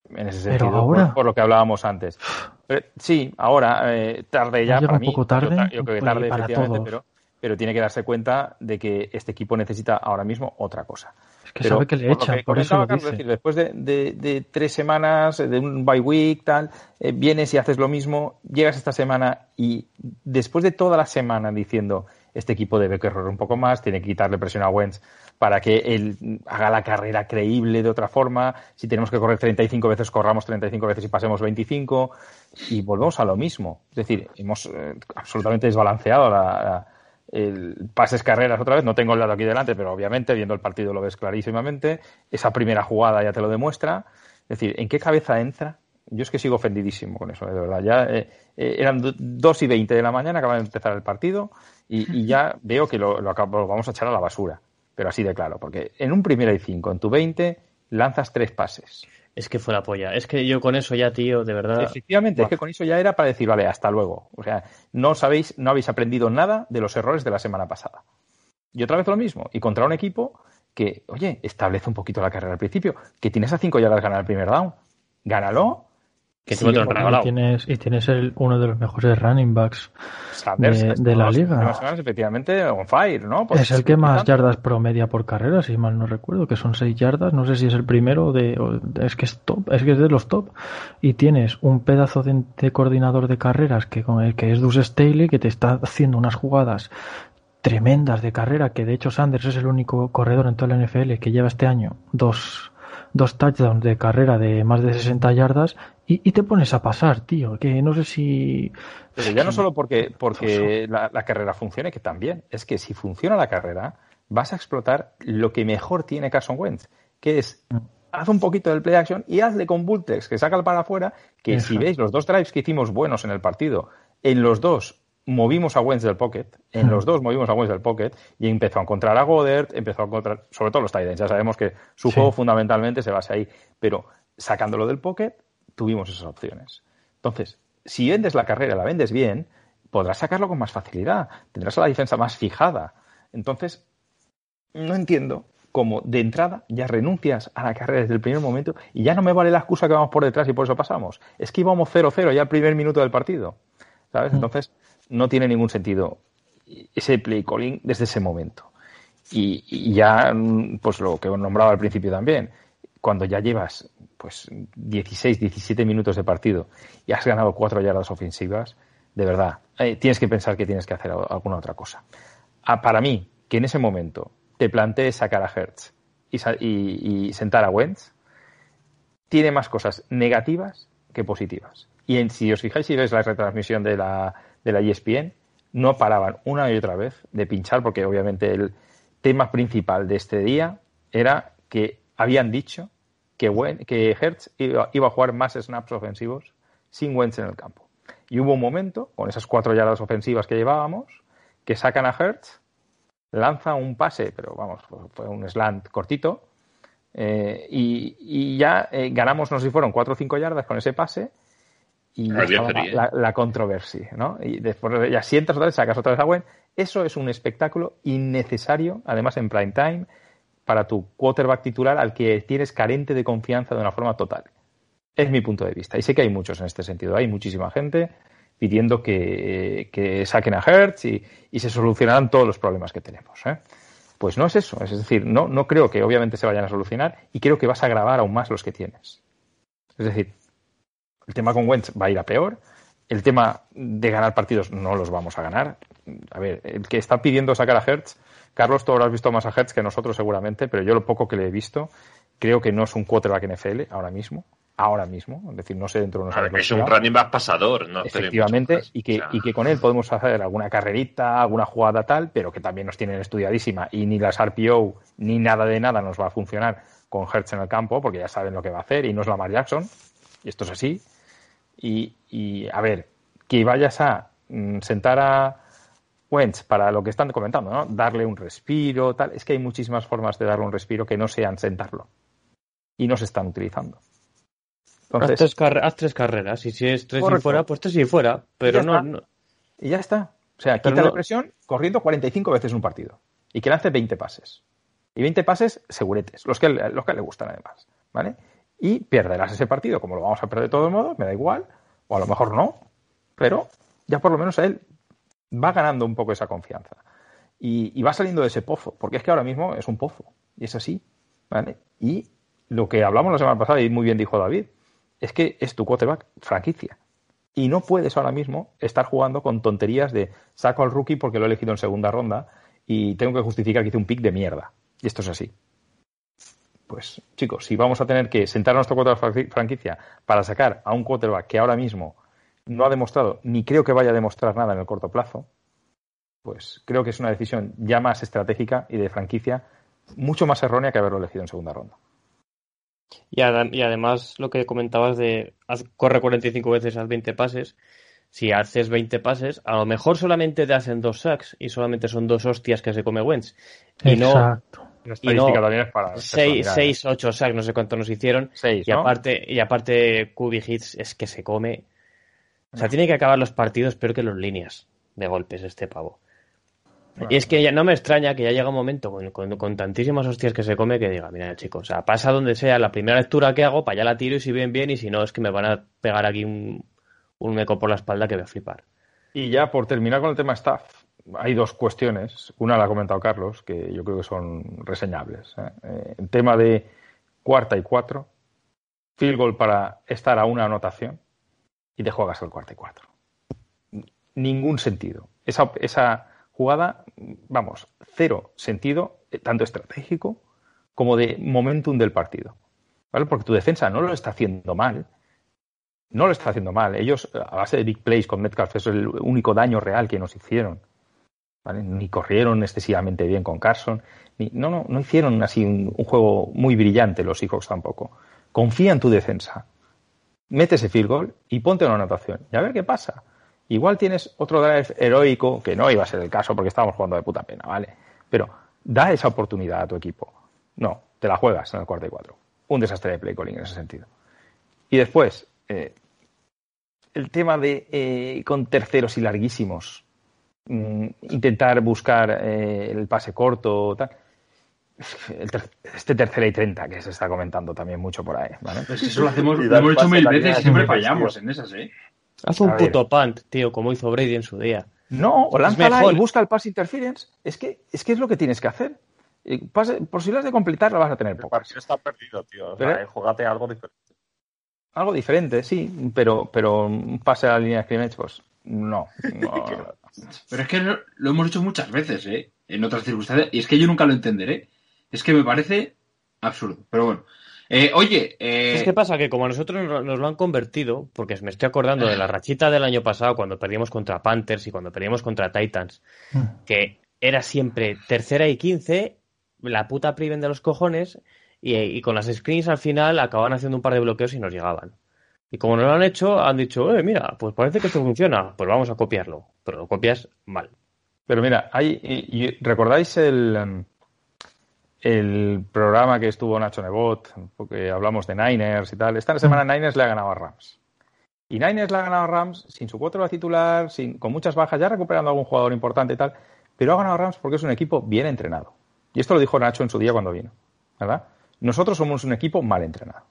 en ese Pero sentido, ahora. por, por lo que hablábamos antes. Pero, sí, ahora, eh, tarde ya para un mí. poco tarde, yo, creo que pues, tarde, para efectivamente, todos. pero, pero tiene que darse cuenta de que este equipo necesita ahora mismo otra cosa. Es que Pero sabe que le por lo echan, que por eso lo dice. decir, después de, de- de tres semanas, de un bye week, tal, eh, vienes y haces lo mismo, llegas esta semana y después de toda la semana diciendo este equipo debe correr un poco más, tiene que quitarle presión a Wentz para que él haga la carrera creíble de otra forma, si tenemos que correr 35 veces, corramos 35 veces y pasemos 25 y volvemos a lo mismo. Es decir, hemos eh, absolutamente desbalanceado la, la- el pases carreras otra vez, no tengo el dato aquí delante, pero obviamente viendo el partido lo ves clarísimamente. Esa primera jugada ya te lo demuestra. Es decir, ¿en qué cabeza entra? Yo es que sigo ofendidísimo con eso, eh, de verdad. Ya eh, eh, eran do- 2 y 20 de la mañana, acaba de empezar el partido y, y ya [laughs] veo que lo, lo acabo- lo vamos a echar a la basura. Pero así de claro, porque en un primera y cinco, en tu 20, lanzas tres pases. Es que fue la polla. Es que yo con eso ya, tío, de verdad. Efectivamente, es que con eso ya era para decir, vale, hasta luego. O sea, no sabéis, no habéis aprendido nada de los errores de la semana pasada. Y otra vez lo mismo, y contra un equipo que, oye, establece un poquito la carrera al principio, que tienes a cinco yardas ganar el primer down. Gánalo. Que Sigue te lo han con- regalado. Y tienes, y tienes el, uno de los mejores running backs. Sanders, de- la liga. semanas, efectivamente, on fire, ¿no? Pues es el que más yardas promedia por carrera, si mal no recuerdo, que son 6 yardas. No sé si es el primero de, es que es top, es que es de los top. Y tienes un pedazo de, de coordinador de carreras que con el que es Dus Staley, que te está haciendo unas jugadas tremendas de carrera, que de hecho Sanders es el único corredor en toda la NFL que lleva este año dos, dos touchdowns de carrera de más de 60 yardas y, te pones a pasar, tío, que no sé si... Pero ya no solo porque, porque la, carrera funcione, que también, es que si funciona la carrera, vas a explotar lo que mejor tiene Carson Wentz, que es mm. haz un poquito del play action y hazle con Bultex, que saca el para afuera, que si veis los dos drives que hicimos buenos en el partido, en los dos movimos a Wentz del pocket, en los dos movimos a Wentz del pocket y empezó a encontrar a Goddard, empezó a encontrar, sobre todo los Titans, ya sabemos que su juego fundamentalmente se basa ahí, pero sacándolo del pocket, tuvimos esas opciones. Entonces, si vendes la carrera, la vendes bien, podrás sacarlo con más facilidad, tendrás a la defensa más fijada. Entonces, no entiendo cómo de entrada ya renuncias a la carrera desde el primer momento y ya no me vale la excusa que vamos por detrás y por eso pasamos. Es que íbamos 0-0 ya el primer minuto del partido. ¿Sabes? Mm. Entonces, no tiene ningún sentido ese play calling desde ese momento. Y, ya, pues lo que nombraba al principio también, cuando ya llevas pues 16, 17 minutos de partido y has ganado cuatro yardas ofensivas, de verdad, eh, tienes que pensar que tienes que hacer alguna otra cosa. Ah, para mí, que en ese momento te plantees sacar a Hertz y, sentar a Wentz, tiene más cosas negativas que positivas. Y si os fijáis y veis la retransmisión de la, de la ESPN, no paraban una y otra vez de pinchar, porque obviamente el tema principal de este día era que habían dicho que, que Hertz iba, a jugar más snaps ofensivos sin Wentz en el campo. Y hubo un momento, con esas cuatro yardas ofensivas que llevábamos, que sacan a Hertz, lanza un pase, pero vamos, fue un slant cortito, eh, y, ya eh, ganamos, no sé si fueron cuatro o cinco yardas con ese pase, y la, controversia, ¿no? Y después ya sientas otra vez, sacas otra vez a Wentz. Eso es un espectáculo innecesario, además en prime time, para tu quarterback titular al que tienes carente de confianza de una forma total. Es mi punto de vista. Y sé que hay muchos en este sentido. Hay muchísima gente pidiendo que, saquen a Hertz y, se solucionarán todos los problemas que tenemos. ¿eh? Pues no es eso. Es decir, no, no creo que obviamente se vayan a solucionar y creo que vas a agravar aún más los que tienes. Es decir, el tema con Wentz va a ir a peor. El tema de ganar partidos no los vamos a ganar. A ver, el que está pidiendo sacar a Hertz Carlos, tú habrás visto más a Hertz que nosotros seguramente, pero yo lo poco que le he visto, creo que no es un quarterback NFL ahora mismo. Ahora mismo, es decir, no sé dentro de unos años. Es un running back pasador, ¿no? Efectivamente, y que, y que con él podemos hacer alguna carrerita, alguna jugada tal, pero que también nos tienen estudiadísima y ni las RPO ni nada de nada nos va a funcionar con Hertz en el campo, porque ya saben lo que va a hacer y no es Lamar Jackson, y esto es así. Y, y a ver, que vayas a mm, sentar a, Wentz, para lo que están comentando, ¿no? Darle un respiro, tal. Es que hay muchísimas formas de darle un respiro que no sean sentarlo. Y no se están utilizando. Entonces, haz, tres carreras y si es tres y fuera, pues tres y fuera. Pero no, Y ya está. O sea, quita la presión corriendo 45 veces un partido. Y que lance 20 pases. Y 20 pases seguretes, los que, los que le gustan además. ¿Vale? Y perderás ese partido, como lo vamos a perder de todos modos, me da igual. O a lo mejor no. Pero ya por lo menos a él va ganando un poco esa confianza. Y, va saliendo de ese pozo, porque es que ahora mismo es un pozo, y es así. ¿vale? Y lo que hablamos la semana pasada, y muy bien dijo David, es que es tu quarterback franquicia. Y no puedes ahora mismo estar jugando con tonterías de saco al rookie porque lo he elegido en segunda ronda y tengo que justificar que hice un pick de mierda. Y esto es así. Pues chicos, si vamos a tener que sentar a nuestro quarterback franquicia para sacar a un quarterback que ahora mismo no ha demostrado, ni creo que vaya a demostrar nada en el corto plazo, pues creo que es una decisión ya más estratégica y de franquicia mucho más errónea que haberlo elegido en segunda ronda. Y, además lo que comentabas de corre 45 veces, haz 20 pases. Si haces 20 pases, a lo mejor solamente te hacen dos sacks y solamente son dos hostias que se come Wentz. Y Exacto. no, estadística también es para 6, 8 sacks, no sé cuánto nos hicieron. y, aparte, y aparte, Kubi Hits es que se come o sea, tiene que acabar los partidos peor que los líneas de golpes este pavo. Y es que ya no me extraña que ya llega un momento con, tantísimas hostias que se come que diga, mira chicos, o sea, pasa donde sea, la primera lectura que hago, para allá la tiro y si bien bien y si no es que me van a pegar aquí un, un eco por la espalda que voy a flipar. Y ya por terminar con el tema staff, hay dos cuestiones. Una la ha comentado Carlos, que yo creo que son reseñables. ¿eh? Eh, el tema de cuarta y cuatro, field goal para estar a una anotación y te juegas el cuarto y cuatro. Ningún sentido. Esa, esa jugada, vamos, cero sentido, eh, tanto estratégico como de momentum del partido. ¿Vale? Porque tu defensa no lo está haciendo mal. No lo está haciendo mal. Ellos, a base de big plays con Metcalf, es el único daño real que nos hicieron. Ni corrieron excesivamente bien con Carson. Ni, no, no, no hicieron así un, un, juego muy brillante los Seahawks tampoco. Confía en tu defensa. Mete ese field goal y ponte una anotación. Y a ver qué pasa. Igual tienes otro drive heroico, que no iba a ser el caso porque estábamos jugando de puta pena, ¿vale? Pero da esa oportunidad a tu equipo. No, te la juegas en el cuarto y cuatro. Un desastre de play calling en ese sentido. Y después, eh, el tema de eh, con terceros y larguísimos, mm, intentar buscar eh, el pase corto, tal. [laughs] Ter este tercera y treinta que se está comentando también mucho por ahí. ¿vale? Pues eso lo, hacemos, lo hemos hecho mil veces y siempre fallamos en esas, ¿eh? Haz un puto punt, tío, como hizo Brady en su día. No, o lánzala y busca el pass interference. Es que, es que es lo que tienes que hacer. Pase, posibilidades de completar la vas a tener pocas. El partido está perdido, tío. O sea, jugate algo diferente. Algo diferente, sí, pero, pero un pase a la línea de scrimmage, pues no. no. [laughs] pero es que lo, lo, hemos hecho muchas veces, ¿eh? En otras circunstancias, y es que yo nunca lo entenderé. Es que me parece absurdo, pero bueno. Eh, oye, eh... es que pasa que como a nosotros nos lo han convertido, porque me estoy acordando de la rachita del año pasado cuando perdimos contra Panthers y cuando perdimos contra Titans, que era siempre tercera y quince, la puta priven de los cojones, y, y, con las screens al final acaban haciendo un par de bloqueos y nos llegaban. Y como no lo han hecho, han dicho, eh, mira, pues parece que esto funciona, pues vamos a copiarlo, pero lo copias mal. Pero mira, hay, y, y, ¿recordáis el, el programa que estuvo Nacho Nebot, porque hablamos de Niners y tal. Esta semana Niners le ha ganado a Rams. Y Niners le ha ganado a Rams sin su cuatro titular, sin, con muchas bajas, ya recuperando a algún jugador importante y tal. Pero ha ganado a Rams porque es un equipo bien entrenado. Y esto lo dijo Nacho en su día cuando vino. ¿Verdad? Nosotros somos un equipo mal entrenado.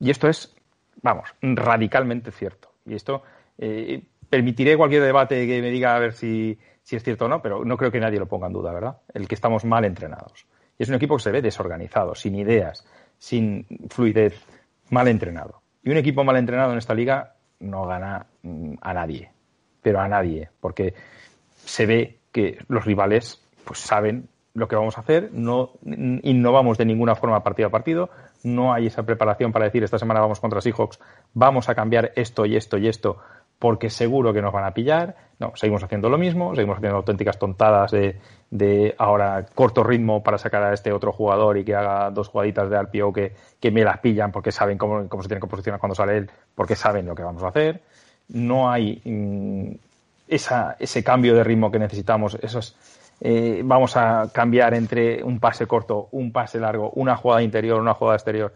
Y esto es, vamos, radicalmente cierto. Y esto eh, permitiré cualquier debate que me diga a ver si, si es cierto o no, pero no creo que nadie lo ponga en duda, ¿verdad? El que estamos mal entrenados. Y es un equipo que se ve desorganizado, sin ideas, sin fluidez, mal entrenado. Y un equipo mal entrenado en esta liga no gana a nadie, pero a nadie, porque se ve que los rivales pues saben lo que vamos a hacer, no innovamos de ninguna forma partido a partido, no hay esa preparación para decir esta semana vamos contra Seahawks, vamos a cambiar esto y esto y esto porque seguro que nos van a pillar. No, seguimos haciendo lo mismo, seguimos haciendo auténticas tontadas de, de ahora corto ritmo para sacar a este otro jugador y que haga dos jugaditas de RPO que, que me las pillan porque saben cómo, cómo se tiene que posicionar cuando sale él, porque saben lo que vamos a hacer. No hay mmm, esa, ese cambio de ritmo que necesitamos, esos, eh, vamos a cambiar entre un pase corto, un pase largo, una jugada interior, una jugada exterior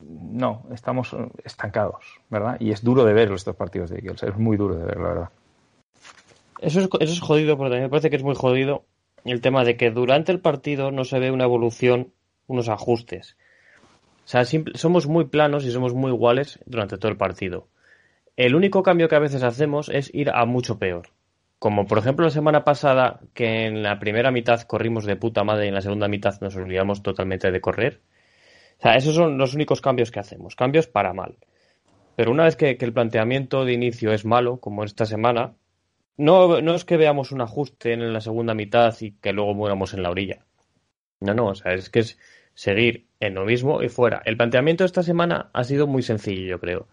no, estamos estancados, ¿verdad? Y es duro de ver estos partidos de Eagles, es muy duro de ver, la verdad. Eso es, eso es jodido, porque me parece que es muy jodido el tema de que durante el partido no se ve una evolución, unos ajustes. O sea, somos muy planos y somos muy iguales durante todo el partido. El único cambio que a veces hacemos es ir a mucho peor. Como por ejemplo la semana pasada, que en la primera mitad corrimos de puta madre y en la segunda mitad nos olvidamos totalmente de correr. O sea, esos son los únicos cambios que hacemos, cambios para mal. Pero una vez que, que el planteamiento de inicio es malo, como esta semana, no, no es que veamos un ajuste en la segunda mitad y que luego muramos en la orilla. No, no, o sea, es que es seguir en lo mismo y fuera. El planteamiento de esta semana ha sido muy sencillo, yo creo.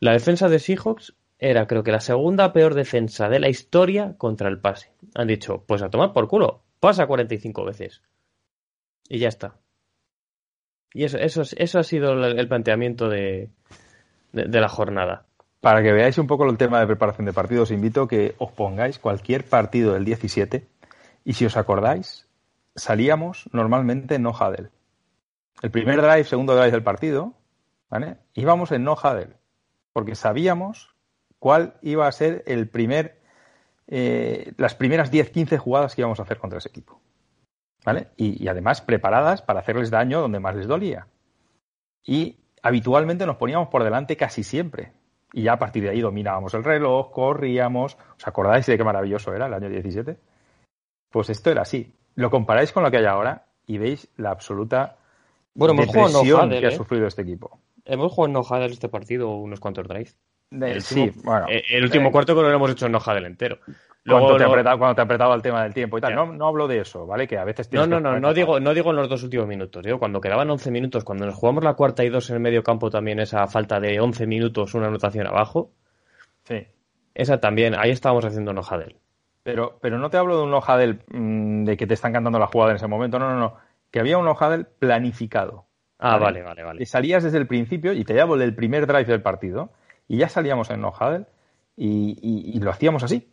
La defensa de Seahawks era, creo que, la segunda peor defensa de la historia contra el pase. Han dicho, pues a tomar por culo, pasa 45 veces. Y ya está. Y eso, eso, eso ha sido el planteamiento de, de, la jornada. Para que veáis un poco el tema de preparación de partidos, os invito a que os pongáis cualquier partido del 17 y si os acordáis, salíamos normalmente en no huddle. El primer drive, segundo drive del partido, ¿vale? íbamos en no huddle, porque sabíamos cuál iba a ser el primer, eh, las primeras 10-15 jugadas que íbamos a hacer contra ese equipo. ¿Vale? Y, y, además preparadas para hacerles daño donde más les dolía. Y habitualmente nos poníamos por delante casi siempre. Y ya a partir de ahí dominábamos el reloj, corríamos. ¿Os acordáis de qué maravilloso era el año 17? Pues esto era así. Lo comparáis con lo que hay ahora y veis la absoluta bueno, depresión no que ha sufrido este equipo. Hemos jugado en no este partido unos cuantos drives. El, sí, bueno. El último eh, cuarto que lo hemos hecho en no entero. Cuando, te cuando te ha apretado el tema del tiempo y tal. No, no hablo de eso, ¿vale? Que a veces No, no, no, no digo, no digo en los dos últimos minutos. Digo, cuando quedaban 11 minutos, cuando nos jugamos la cuarta y dos en el medio campo también esa falta de 11 minutos, una anotación abajo. Sí. Esa también, ahí estábamos haciendo un hojadel. Pero, pero no te hablo de un hojadel mm, de que te están cantando la jugada en ese momento, no, no, no. Que había un hojadel planificado. Ah, vale, vale, vale. Y salías desde el principio, y te hablo del primer drive del partido, y ya salíamos en hojadel y, lo hacíamos así.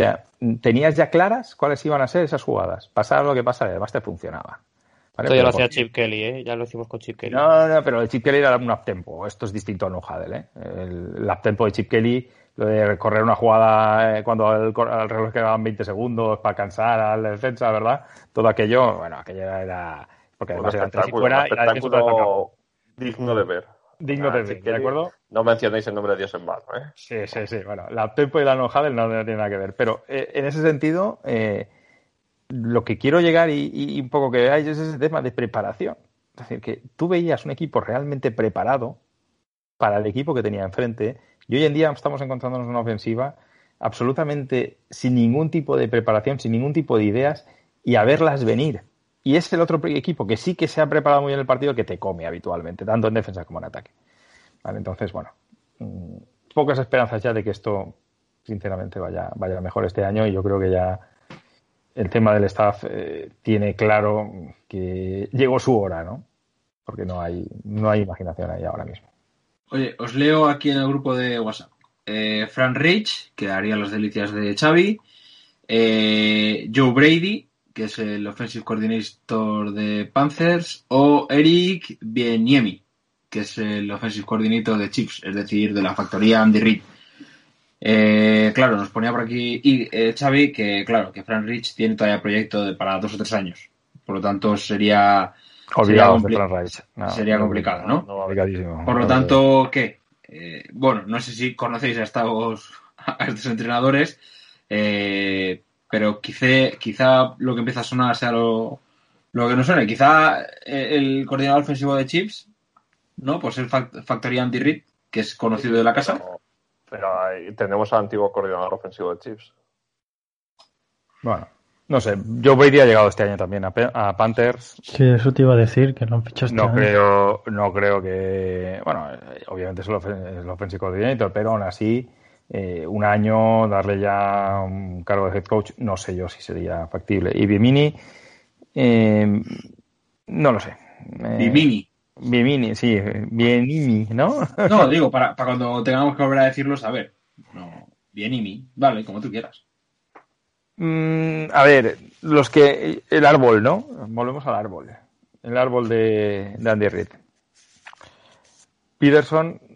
O sea, tenías ya claras cuáles iban a ser esas jugadas. Pasara lo que pasara, además te funcionaba. Esto ya lo hacía Chip Kelly, ¿eh? Ya lo hicimos con Chip Kelly. No, no, pero el Chip Kelly era un up-tempo. Esto es distinto al no-huddle, ¿eh? El, up-tempo de Chip Kelly, lo de recorrer una jugada eh, cuando al, reloj quedaban 20 segundos para cansar al defensa, ¿verdad? Todo aquello, bueno, aquello era... Porque además era tres y fuera y digno de ver. Digno ah, de ver, ¿de acuerdo? No mencionéis el nombre de Dios en vano, ¿eh? Sí, sí, sí. Bueno, la tempo y la no no tiene nada que ver. Pero eh, en ese sentido, eh, lo que quiero llegar y, un poco que veáis es ese tema de preparación. Es decir, que tú veías un equipo realmente preparado para el equipo que tenía enfrente y hoy en día estamos encontrándonos una ofensiva absolutamente sin ningún tipo de preparación, sin ningún tipo de ideas y a verlas venir. Y es el otro equipo que sí que se ha preparado muy bien el partido que te come habitualmente, tanto en defensa como en ataque. ¿Vale? Entonces, bueno, mm, pocas esperanzas ya de que esto, sinceramente, vaya, vaya mejor este año y yo creo que ya el tema del staff eh, tiene claro que llegó su hora, ¿no? Porque no hay, no hay imaginación ahí ahora mismo. Oye, os leo aquí en el grupo de WhatsApp. Eh, Fran Rich, que haría las delicias de Xavi. Eh, Joe Brady, que es el offensive coordinator de Panthers, o Eric Bieniemi, que es el offensive coordinator de Chiefs, es decir, de la factoría Andy Reid. Eh, claro, nos ponía por aquí y, eh, Xavi que, claro, que Frank Rich tiene todavía proyecto para dos o tres años. Por lo tanto, sería. Olvidado sería, de Frank Rich. sería complicado, ¿no? Por lo tanto, ¿qué? Eh, bueno, no sé si conocéis a estos, [laughs] a estos entrenadores, eh, pero quizá, quizá lo que empieza a sonar sea lo, lo que no suene. Quizá eh, el coordinador ofensivo de Chips, ¿no? Pues el Factoría Andy Reid, que es conocido de la casa. Pero, tenemos al antiguo coordinador ofensivo de Chips. Bueno, no sé, yo Brady ha llegado este año también a, Panthers. Sí, eso te iba a decir, que no han fichado este no Creo, no creo que. Bueno, obviamente es el, offensive coordinator, pero aún así eh, un año, darle ya un cargo de head coach, no sé yo si sería factible. Y Bimini, eh, no lo sé. Eh, Bimini. Bimini, sí, Bienimi, ¿no? No, [laughs] digo, para, cuando tengamos que volver a decirlo, saber. No, Bienimi, vale, como tú quieras. Mm, a ver, los que. El árbol, ¿no? Volvemos al árbol. El árbol de, de Andy Reid. Peterson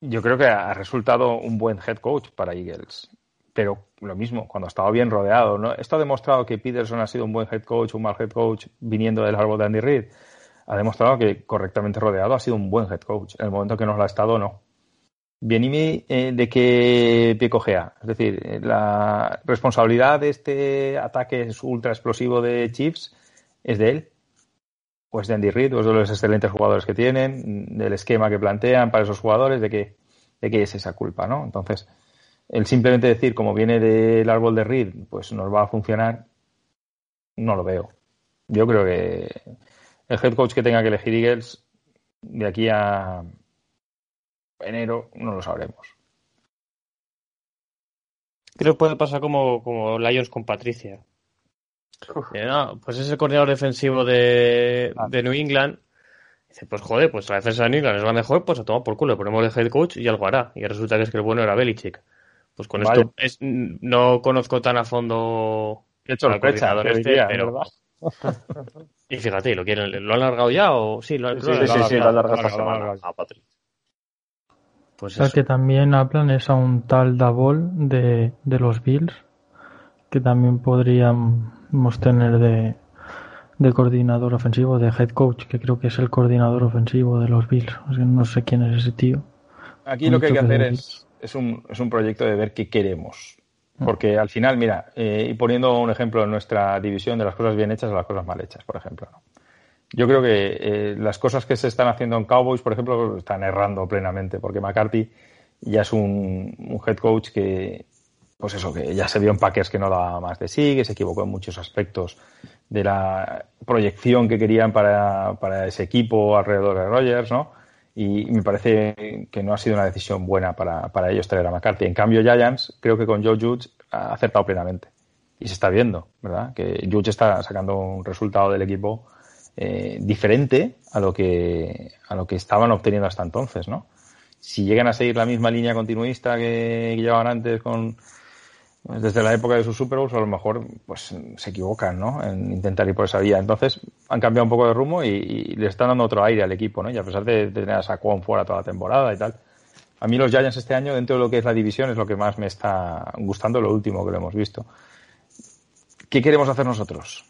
yo creo que ha resultado un buen head coach para Eagles. Pero lo mismo, cuando ha estado bien rodeado. ¿no? Esto ha demostrado que Peterson ha sido un buen head coach, un mal head coach, viniendo del árbol de Andy Reid. Ha demostrado que correctamente rodeado ha sido un buen head coach. En el momento que no lo ha estado, no. Bien, ¿y eh, de qué pie cogea? Es decir, eh, la responsabilidad de este ataque ultra explosivo de Chiefs es de él pues de Andy Reid, pues de los excelentes jugadores que tienen, del esquema que plantean para esos jugadores, de qué, de es esa culpa, ¿no? Entonces, el simplemente decir, como viene del árbol de Reid, pues nos va a funcionar, no lo veo. Yo creo que el head coach que tenga que elegir Eagles, de aquí a enero, no lo sabremos. Creo que puede pasar como, como Lions con Patricia. Eh, pues es el coordinador defensivo de, ah. de New England. Dice, pues joder, pues la defensa de New England es la mejor, pues a tomar por culo, le ponemos de head coach y algo hará. Y resulta que es que el bueno era Belichick. Pues con esto no conozco tan a fondo He hecho el coordinador este, pero... [laughs] y fíjate, ¿lo quieren, ¿lo han alargado ya o sí? Lo, sí, sí, sí, sí, lo han alargado esta semana a Patrick. Pues o que también hablan es a un tal Davol de, de los Bills, que también podrían tener de, de coordinador ofensivo, de head coach, que creo que es el coordinador ofensivo de los Bills. no sé quién es ese tío. Aquí lo que hay que hacer es, es, un, es un proyecto de ver qué queremos. Mm. Porque al final, mira, eh, y poniendo un ejemplo en nuestra división de las cosas bien hechas a las cosas mal hechas, por ejemplo. Yo creo que eh, las cosas que se están haciendo en Cowboys, por ejemplo, están errando plenamente, porque McCarthy ya es un, un head coach que pues eso, que ya se vio en Packers que no daba más de sí, que se equivocó en muchos aspectos de la proyección que querían para, para ese equipo alrededor de Rogers, ¿no? Y me parece que no ha sido una decisión buena para, para ellos traer a McCarthy. En cambio, Giants creo que con Joe Judge ha acertado plenamente. Y se está viendo, ¿verdad? Que Judge está sacando un resultado del equipo eh, diferente a lo que a lo que estaban obteniendo hasta entonces, ¿no? Si llegan a seguir la misma línea continuista que, llevaban antes con desde la época de sus Super Bowls, a lo mejor pues se equivocan, ¿no? En intentar ir por esa vía. Entonces han cambiado un poco de rumbo y, le están dando otro aire al equipo, ¿no? Y a pesar de, tener a Saquon fuera toda la temporada y tal. A mí los Giants este año, dentro de lo que es la división, es lo que más me está gustando, lo último que lo hemos visto. ¿Qué queremos hacer nosotros?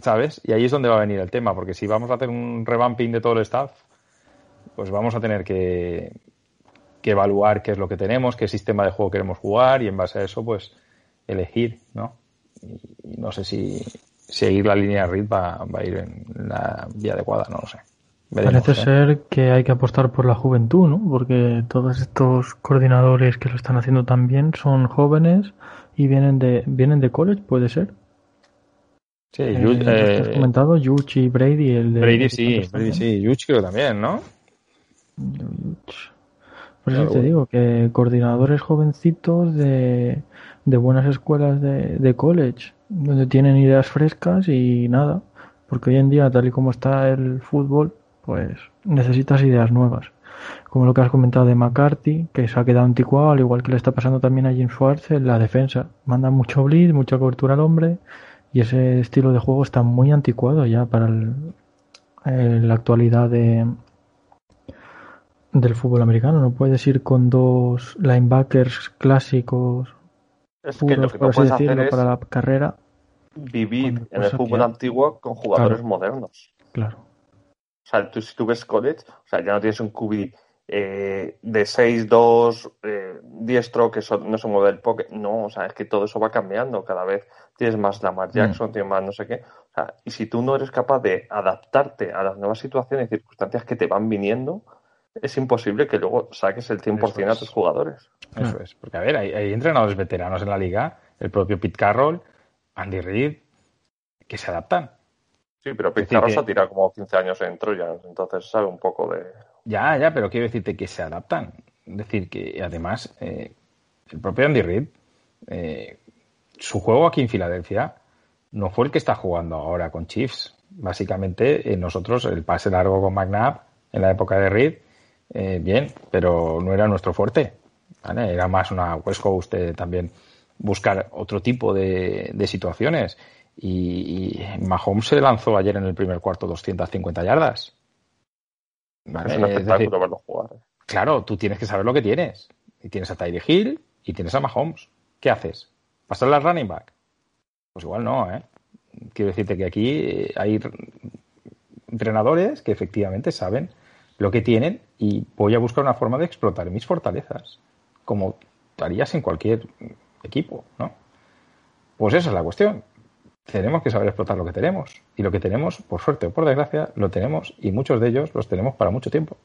¿Sabes? Y ahí es donde va a venir el tema, porque si vamos a hacer un revamping de todo el staff, pues vamos a tener que, que evaluar qué es lo que tenemos, qué sistema de juego queremos jugar y en base a eso, pues elegir, ¿no? Y, no sé si seguir la línea RID va, va, a ir en la vía adecuada, no lo sé. Parece ¿eh? ser que hay que apostar por la juventud, ¿no? Porque todos estos coordinadores que lo están haciendo tan bien son jóvenes y vienen de vienen de college, puede ser. Sí, eh, eh, comentado Yuch y Brady, el de Brady sí, Brady sí, Yuch creo también, ¿no? Por eso te digo que coordinadores jovencitos de, de buenas escuelas de, de college, donde tienen ideas frescas y nada, porque hoy en día, tal y como está el fútbol, pues necesitas ideas nuevas. Como lo que has comentado de McCarthy, que se ha quedado anticuado, al igual que le está pasando también a Jim Schwartz en la defensa. Manda mucho blitz, mucha cobertura al hombre, y ese estilo de juego está muy anticuado ya para la actualidad de, del fútbol americano. No puedes ir con dos linebackers clásicos es que lo que hacer es para la carrera. Vivir en el fútbol antiguo con jugadores modernos. Claro. O sea, tú, si tú ves college, o sea, ya no tienes un QB eh, de 6-2, eh, diestro, que no se mueve el pocket. No, o sea, es que todo eso va cambiando. Cada vez tienes más Lamar Jackson, mm. tienes más no sé qué. O sea, y si tú no eres capaz de adaptarte a las nuevas situaciones y circunstancias que te van viniendo, es imposible que luego saques el 100% a tus jugadores. Eso es, porque a ver, hay, entrenadores veteranos en la liga, el propio Pete Carroll, Andy Reid, que se adaptan. Sí, pero Pete Carroll se ha tirado como 15 años en Troya, entonces sabe un poco de... Ya, ya, pero quiero decirte que se adaptan. Es decir, que además eh, el propio Andy Reid, eh, su juego aquí en Filadelfia no fue el que está jugando ahora con Chiefs. Básicamente, eh, nosotros el pase largo con McNabb en la época de Reid eh, bien, pero no era nuestro fuerte. Era más una West Coast también buscar otro tipo de, situaciones. Y, Mahomes se lanzó ayer en el primer cuarto 250 yardas. Es un espectáculo verlo jugar. ¿eh? Claro, tú tienes que saber lo que tienes. Y tienes a Tyree Hill y tienes a Mahomes. ¿Qué haces? ¿Pasar la running back? Pues igual no, ¿eh? Quiero decirte que aquí hay entrenadores que efectivamente saben lo que tienen y voy a buscar una forma de explotar mis fortalezas, como harías en cualquier equipo, ¿no? Pues esa es la cuestión. Tenemos que saber explotar lo que tenemos. Y lo que tenemos, por suerte o por desgracia, lo tenemos y muchos de ellos los tenemos para mucho tiempo.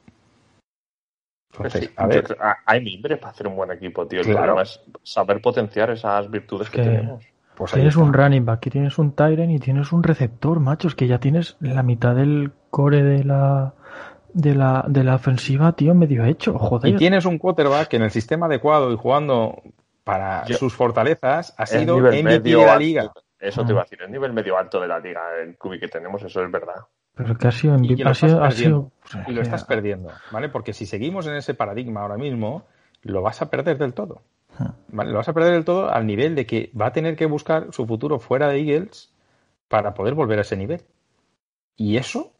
Entonces, a ver. Hay mimbres para hacer un buen equipo, tío. El problema es saber potenciar esas virtudes que, tenemos. Pues tienes un running back, tienes un Tyrant y tienes un receptor, machos, que ya tienes la mitad del core de la, de la, de la ofensiva, tío, medio hecho, joder. Y tienes un quarterback que en el sistema adecuado y jugando para sus fortalezas ha sido MVP de la liga. Eso te iba a decir, el nivel medio alto de la liga, el cubi que tenemos, eso es verdad. Pero que ha sido MVP, ha sido, ha sido... Y lo estás perdiendo, ¿vale? Porque si seguimos en ese paradigma ahora mismo, lo vas a perder del todo. ¿vale? Lo vas a perder del todo al nivel de que va a tener que buscar su futuro fuera de Eagles para poder volver a ese nivel. Y eso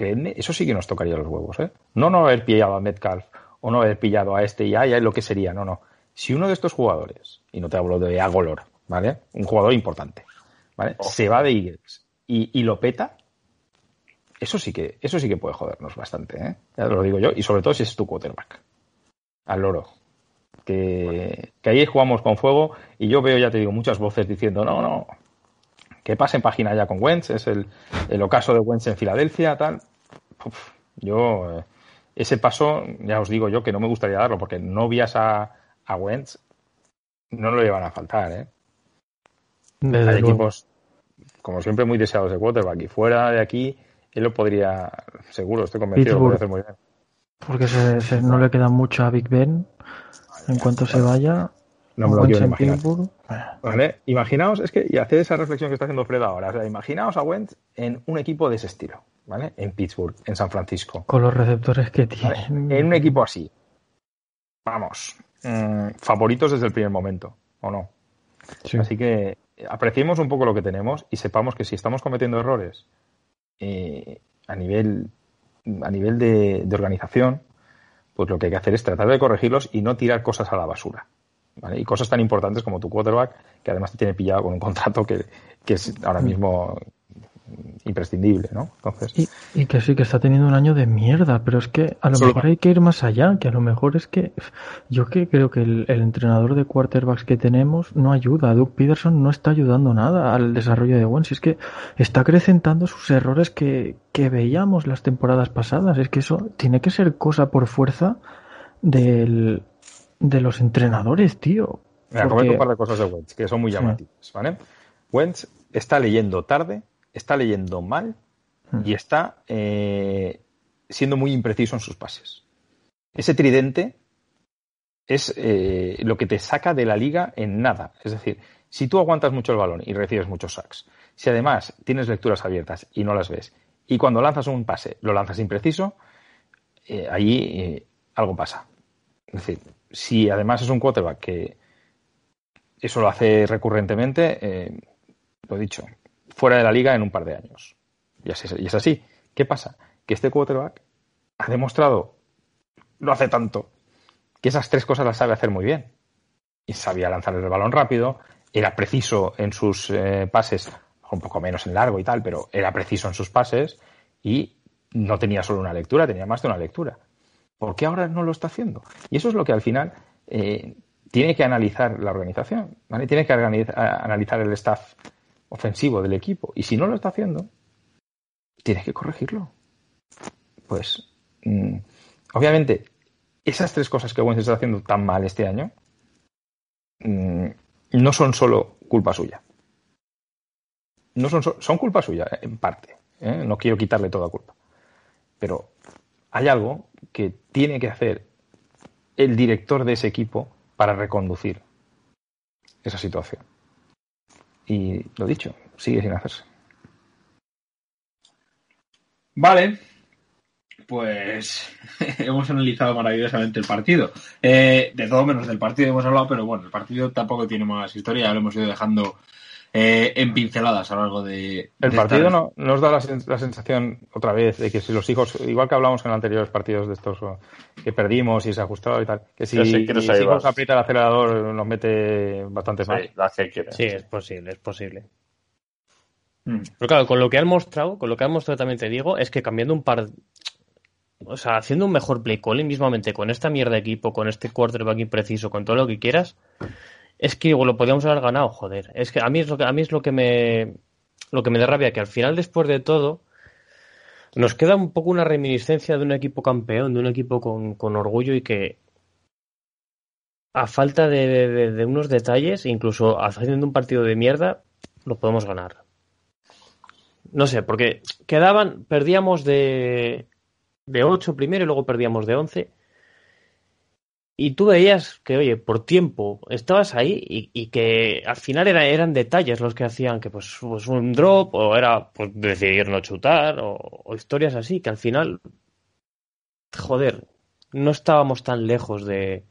eso sí que nos tocaría los huevos, ¿eh? No no haber pillado a Metcalf o no haber pillado a este y a, lo que sería, no, no. Si uno de estos jugadores, y no te hablo de Agolor, ¿vale? Un jugador importante, ¿vale? Se va de Eagles y, lo peta, eso sí que, eso sí que puede jodernos bastante, ¿eh? Ya lo digo yo, y sobre todo si es tu quarterback. Al loro. Que, que ahí jugamos con fuego y yo veo, ya te digo, muchas voces diciendo, no, no, que pase en página ya con Wentz, es el, el ocaso de Wentz en Filadelfia, tal. yo, eh, ese paso, ya os digo yo que no me gustaría darlo, porque no vías a, a Wentz no lo llevan a faltar, ¿eh? Hay equipos, como siempre, muy deseados de quarterback. Y fuera de aquí, él lo podría, seguro, estoy convencido, lo podría hacer muy bien. Porque se, no le queda mucho a Big Ben. En cuanto se vaya, no me lo quiero imaginar. ¿Vale? Imaginaos, es que, y hace esa reflexión que está haciendo Fred ahora, o sea, imaginaos a Wentz en un equipo de ese estilo, ¿vale? En Pittsburgh, en San Francisco. Con los receptores que tiene. En un equipo así. Vamos, mm, favoritos desde el primer momento, ¿o no? Así que apreciemos un poco lo que tenemos y sepamos que si estamos cometiendo errores eh, a nivel, a nivel de, organización, pues lo que hay que hacer es tratar de corregirlos y no tirar cosas a la basura. Y cosas tan importantes como tu quarterback, que además te tiene pillado con un contrato que, que es ahora mismo imprescindible, ¿no? Entonces... Y, que sí, que está teniendo un año de mierda, pero es que a lo mejor hay que ir más allá, que a lo mejor es que yo que creo que el, entrenador de quarterbacks que tenemos no ayuda, Doug Peterson no está ayudando nada al desarrollo de Wentz, es que está acrecentando sus errores que, que veíamos las temporadas pasadas, es que eso tiene que ser cosa por fuerza del, de los entrenadores, tío. Mira, comento un par de cosas de Wentz, que son muy llamativas, ¿vale? Wentz está leyendo tarde está leyendo mal hmm. y está eh, siendo muy impreciso en sus pases. Ese tridente es eh, lo que te saca de la liga en nada. Es decir, si tú aguantas mucho el balón y recibes muchos sacks, si además tienes lecturas abiertas y no las ves, y cuando lanzas un pase lo lanzas impreciso, eh, allí algo pasa. Es decir, si además es un quarterback que eso lo hace recurrentemente, lo he dicho, fuera de la liga en un par de años. Y es, así. ¿Qué pasa? Que este quarterback ha demostrado, no hace tanto, que esas tres cosas las sabe hacer muy bien. Y sabía lanzar el balón rápido, era preciso en sus eh, pases, un poco menos en largo y tal, pero era preciso en sus pases y no tenía solo una lectura, tenía más de una lectura. ¿Por qué ahora no lo está haciendo? Y eso es lo que al final eh, tiene que analizar la organización. Tiene que analizar el staff ofensivo del equipo. Y si no lo está haciendo, tienes que corregirlo. Pues, mm, obviamente, esas tres cosas que Wentz está haciendo tan mal este año mm, no son solo culpa suya. No son, son culpa suya, en parte. ¿eh? No quiero quitarle toda culpa. Pero hay algo que tiene que hacer el director de ese equipo para reconducir esa situación. Y lo dicho, sigue sin hacerse. Vale, pues [laughs] hemos analizado maravillosamente el partido. Eh, de todo menos del partido hemos hablado, pero bueno, el partido tampoco tiene más historia, lo hemos ido dejando eh, en pinceladas a lo largo de... El partido no, nos da la, sensación otra vez de que si los hijos, igual que hablamos en anteriores partidos de estos que perdimos y se ajustado y tal, que si, los hijos aprieta el acelerador nos mete bastante mal. Sí, es posible, es posible. Mm. Pero claro, con lo que han mostrado, con lo que han mostrado también te digo, es que cambiando un par o sea, haciendo un mejor play calling mismamente con esta mierda de equipo, con este quarterback impreciso, con todo lo que quieras, es que lo podíamos haber ganado, joder. Es que a mí es lo que, a mí es lo que me lo que me da rabia, que al final, después de todo, nos queda un poco una reminiscencia de un equipo campeón, de un equipo con, con orgullo y que a falta de, unos detalles, incluso haciendo un partido de mierda, lo podemos ganar. No sé, porque quedaban, perdíamos de, de 8 primero y luego perdíamos de 11 y tú veías que, oye, por tiempo estabas ahí y, que al final era, eran detalles los que hacían que, pues, pues un drop o era pues, decidir no chutar o, historias así, que al final, joder, no estábamos tan lejos de,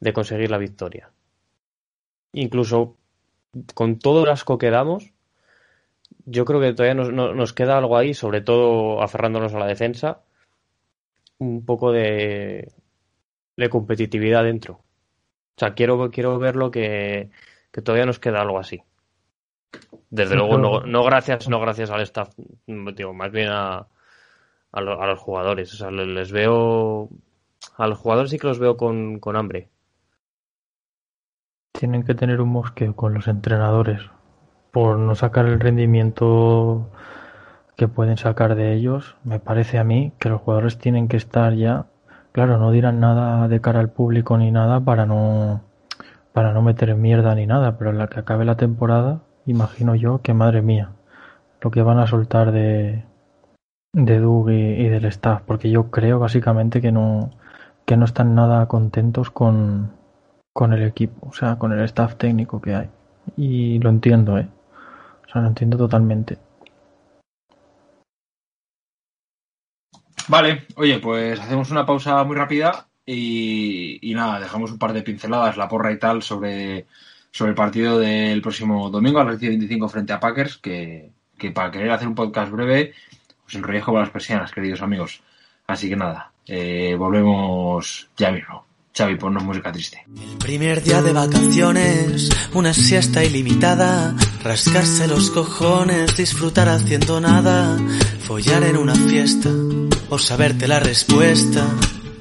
de conseguir la victoria. Incluso con todo el asco que damos, yo creo que todavía nos, nos queda algo ahí, sobre todo aferrándonos a la defensa, un poco de de competitividad dentro. O sea, quiero, quiero verlo que, que todavía nos queda algo así. Desde luego, no, no, gracias, no gracias al staff, digo, más bien a, a, los jugadores. O sea, les veo. A los jugadores sí que los veo con, con hambre. Tienen que tener un mosqueo con los entrenadores por no sacar el rendimiento que pueden sacar de ellos. Me parece a mí que los jugadores tienen que estar ya Claro, no dirán nada de cara al público ni nada para no para no meter mierda ni nada, pero en la que acabe la temporada, imagino yo que madre mía, lo que van a soltar de, de Doug y, del staff, porque yo creo básicamente que no, que no están nada contentos con, con el equipo, o sea, con el staff técnico que hay. Y lo entiendo, ¿eh? O sea, lo entiendo totalmente. Vale, oye, pues hacemos una pausa muy rápida y, nada, dejamos un par de pinceladas, la porra y tal, sobre, sobre el partido del próximo domingo a las 10.25 frente a Packers, que, que para querer hacer un podcast breve os enrolléis como las persianas, queridos amigos. Así que nada, eh, volvemos ya mismo. Xavi, ponnos música triste. El primer día de vacaciones, una siesta ilimitada, rascarse los cojones, disfrutar haciendo nada, follar en una fiesta o saberte la respuesta,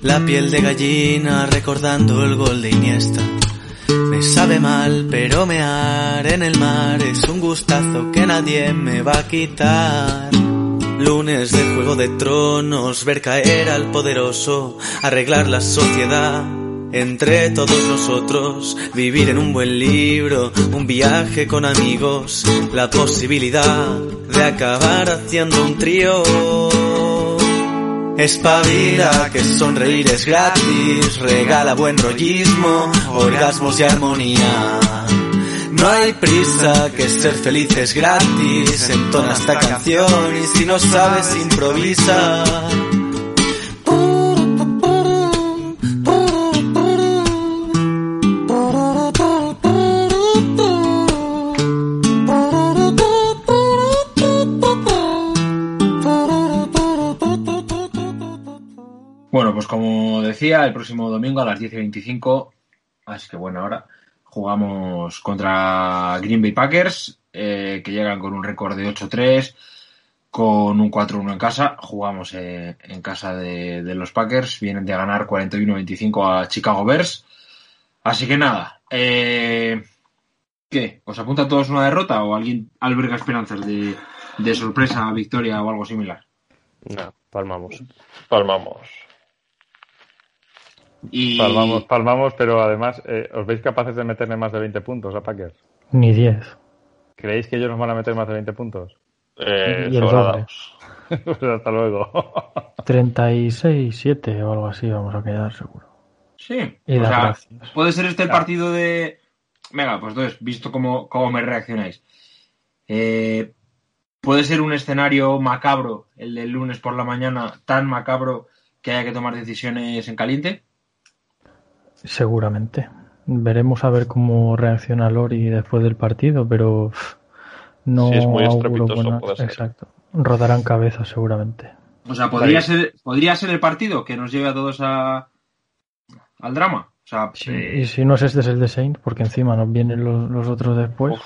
la piel de gallina recordando el gol de Iniesta. Me sabe mal, pero mear en el mar es un gustazo que nadie me va a quitar. Lunes de Juego de Tronos, ver caer al poderoso, arreglar la sociedad. Entre todos nosotros, vivir en un buen libro, un viaje con amigos, la posibilidad de acabar haciendo un trío. Espabila que sonreír es gratis, regala buen rollismo, orgasmos y armonía. No hay prisa, que ser feliz es gratis. Entona esta canción y si no sabes improvisa. El próximo domingo a las 10 y 25, así que bueno, ahora jugamos contra Green Bay Packers, eh, que llegan con un récord de 8-3, con un 4-1 en casa. Jugamos eh, en casa de, los Packers, vienen de ganar 41-25 a Chicago Bears. Así que nada, eh, ¿qué? ¿Os apunta a todos una derrota o alguien alberga esperanzas de, de sorpresa, victoria o algo similar? No, palmamos. Palmamos. Y... Palmamos, palmamos, pero además, eh, ¿os veis capaces de meterle más de 20 puntos a Packers? Ni 10. ¿Creéis que ellos nos van a meter más de 20 puntos? Eh, y el [laughs] pues hasta luego. [laughs] 36, 7 o algo así vamos a quedar seguro. Sí. o sea, puede ser este el partido de... Venga, pues entonces, visto cómo, cómo me reaccionáis. Eh, puede ser un escenario macabro, el del lunes por la mañana, tan macabro que haya que tomar decisiones en caliente. Seguramente. Veremos a ver cómo reacciona Lori después del partido, pero no es muy estrepitoso, Exacto. Rodarán cabezas seguramente. O sea, podría ser, podría ser el partido que nos lleve a todos a, al drama. O sea, eh, Y si no es este es el de Saint, porque encima nos vienen los, otros después.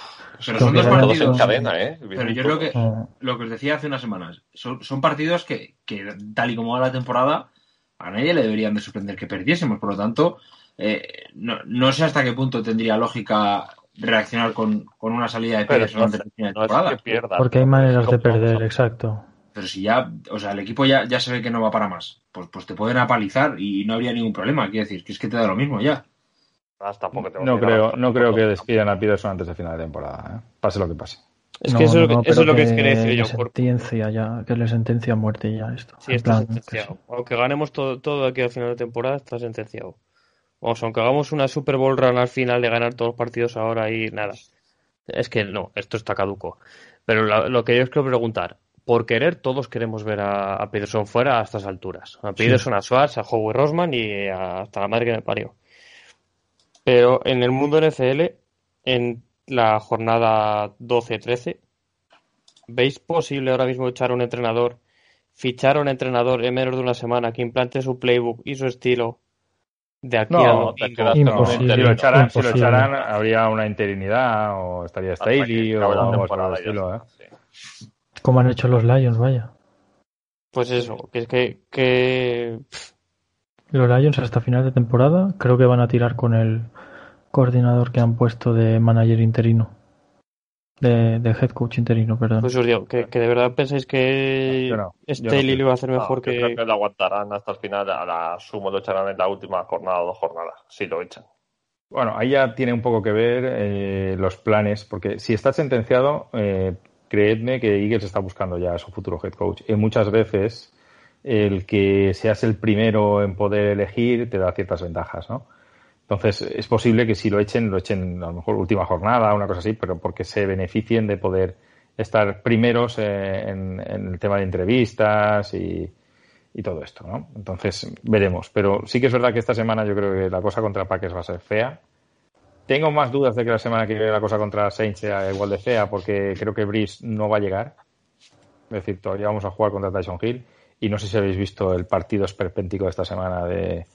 pero son dos partidos en cadena, ¿eh? Pero yo creo que lo que os decía hace unas semanas, son, son partidos que, que, tal y como va la temporada, a nadie le deberían de sorprender que perdiésemos. Por lo tanto, eh, no, no, sé hasta qué punto tendría lógica reaccionar con, con una salida de Pérez no, temporada. Porque hay maneras de perder, exacto. Pero si ya, o sea, el equipo ya, ya se ve que no va para más, pues, pues te pueden apalizar y no habría ningún problema. Quiero decir, que es que te da lo mismo ya. no creo, no creo que despidan a Peterson antes de final de temporada, ¿eh? pase lo que pase. Es que eso, es lo que quería decir yo. Sentencia ya, que le sentencia a muerte ya esto. Sí, está sentenciado. Aunque ganemos todo, todo aquí al final de temporada, está sentenciado. Vamos, aunque hagamos una Super Bowl run al final de ganar todos los partidos ahora y nada. Es que no, esto está caduco. Pero lo, que yo os quiero preguntar, por querer, todos queremos ver a, Peterson fuera a estas alturas. A Peterson, a Schwartz, a Howie Rosman y hasta la madre que me parió. Pero en el mundo NFL, en la jornada 12-13, ¿veis posible ahora mismo echar un entrenador, fichar a un entrenador en menos de una semana que implante su playbook y su estilo de aquí no, a imposible, si, lo echaran, si lo echaran, habría una interinidad o estaría Staley o algo por el estilo. ¿eh? Como han hecho los Lions, vaya. Pues eso, que es que, que... Los Lions hasta final de temporada creo que van a tirar con el coordinador que han puesto de manager interino. De, de head coach interino, perdón. Pues os digo, que, que de verdad pensáis que no, Staley lo va a hacer mejor que. Creo que lo aguantarán hasta el final, a la sumo lo echarán en la última jornada o dos jornadas, si lo echan. Bueno, ahí ya tiene un poco que ver eh, los planes, porque si está sentenciado, eh, creedme que Eagles está buscando ya a su futuro head coach. Y muchas veces el que seas el primero en poder elegir te da ciertas ventajas, ¿no? Entonces, es posible que si lo echen, lo echen a lo mejor última jornada, una cosa así, pero porque se beneficien de poder estar primeros en, el tema de entrevistas y, todo esto, ¿no? Entonces, veremos. Pero sí que es verdad que esta semana yo creo que la cosa contra Packers va a ser fea. Tengo más dudas de que la semana que viene la cosa contra Saints sea igual de fea, porque creo que Brice no va a llegar. Es decir, todavía vamos a jugar contra Tyson Hill. Y no sé si habéis visto el partido esperpéntico de esta semana de,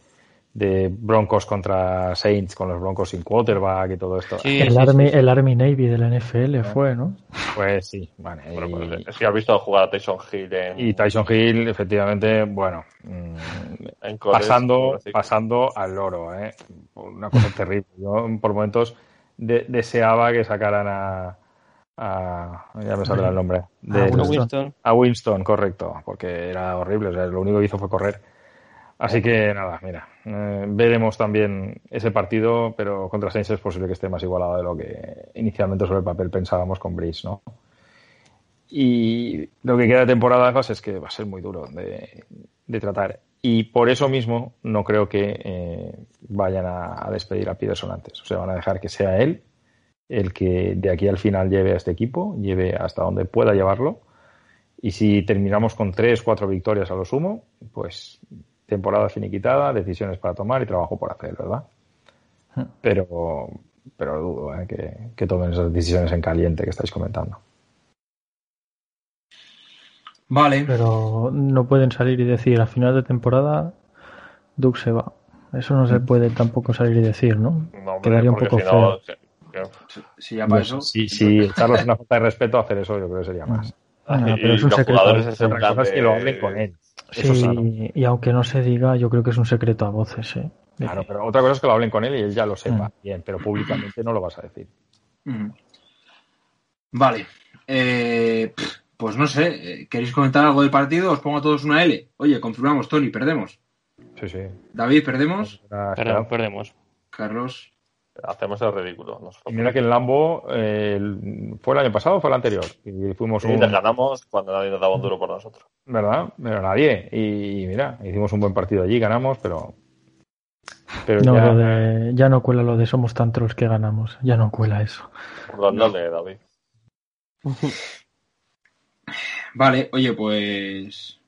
de Broncos contra Saints con los Broncos sin quarterback y todo esto. el, Army, el Army Navy de la NFL fue, ¿no? Pues sí, vale. Pues, es que has visto jugar a Tyson Hill Y Tyson Hill, efectivamente, bueno, mm, pasando, pasando al loro, ¿eh? Una cosa terrible. Yo por momentos deseaba que sacaran a, a, ya me saldrá el nombre. De, a Winston. A Winston, correcto, porque era horrible. O sea, lo único que hizo fue correr. Así que nada, mira, eh, veremos también ese partido, pero contra Saints es posible que esté más igualado de lo que inicialmente sobre el papel pensábamos con Breeze, ¿no? Y lo que queda de temporada de es que va a ser muy duro de, tratar. Y por eso mismo no creo que eh, vayan a, despedir a Peterson antes. O sea, van a dejar que sea él el que de aquí al final lleve a este equipo, lleve hasta donde pueda llevarlo. Y si terminamos con tres, cuatro victorias a lo sumo, pues temporada finiquitada, decisiones para tomar y trabajo por hacer, ¿verdad? Pero, pero dudo ¿eh? que, que, tomen esas decisiones en caliente que estáis comentando. Vale. Pero no pueden salir y decir a final de temporada Duke se va. Eso no se puede tampoco salir y decir, ¿no? Quedaría un poco feo. si, ya para eso... si, si echarlos una falta de respeto, hacer eso yo creo que sería más. Ah, pero es un secreto. Es que lo hablen con él. Sí, y aunque no se diga, yo creo que es un secreto a voces, ¿eh? Claro, pero otra cosa es que lo hablen con él y él ya lo sepa. Mm. Bien, pero públicamente no lo vas a decir. Mm. Vale. Eh, pues no sé, eh, ¿queréis comentar algo del partido? Os pongo a todos una L. Oye, confirmamos, Tony, perdemos. Sí, sí. David, perdemos. Perdemos, perdemos. Carlos. Hacemos el ridículo. mira que en Lambo fue el año pasado o fue el anterior. Y fuimos un... ganamos cuando nadie nos daba un duro por nosotros. ¿Verdad? Pero nadie. Y mira, hicimos un buen partido allí, ganamos, pero. pero no, ya... De... ya no cuela lo de somos tantos los que ganamos. Ya no cuela eso. No. David. [laughs] vale, oye, pues.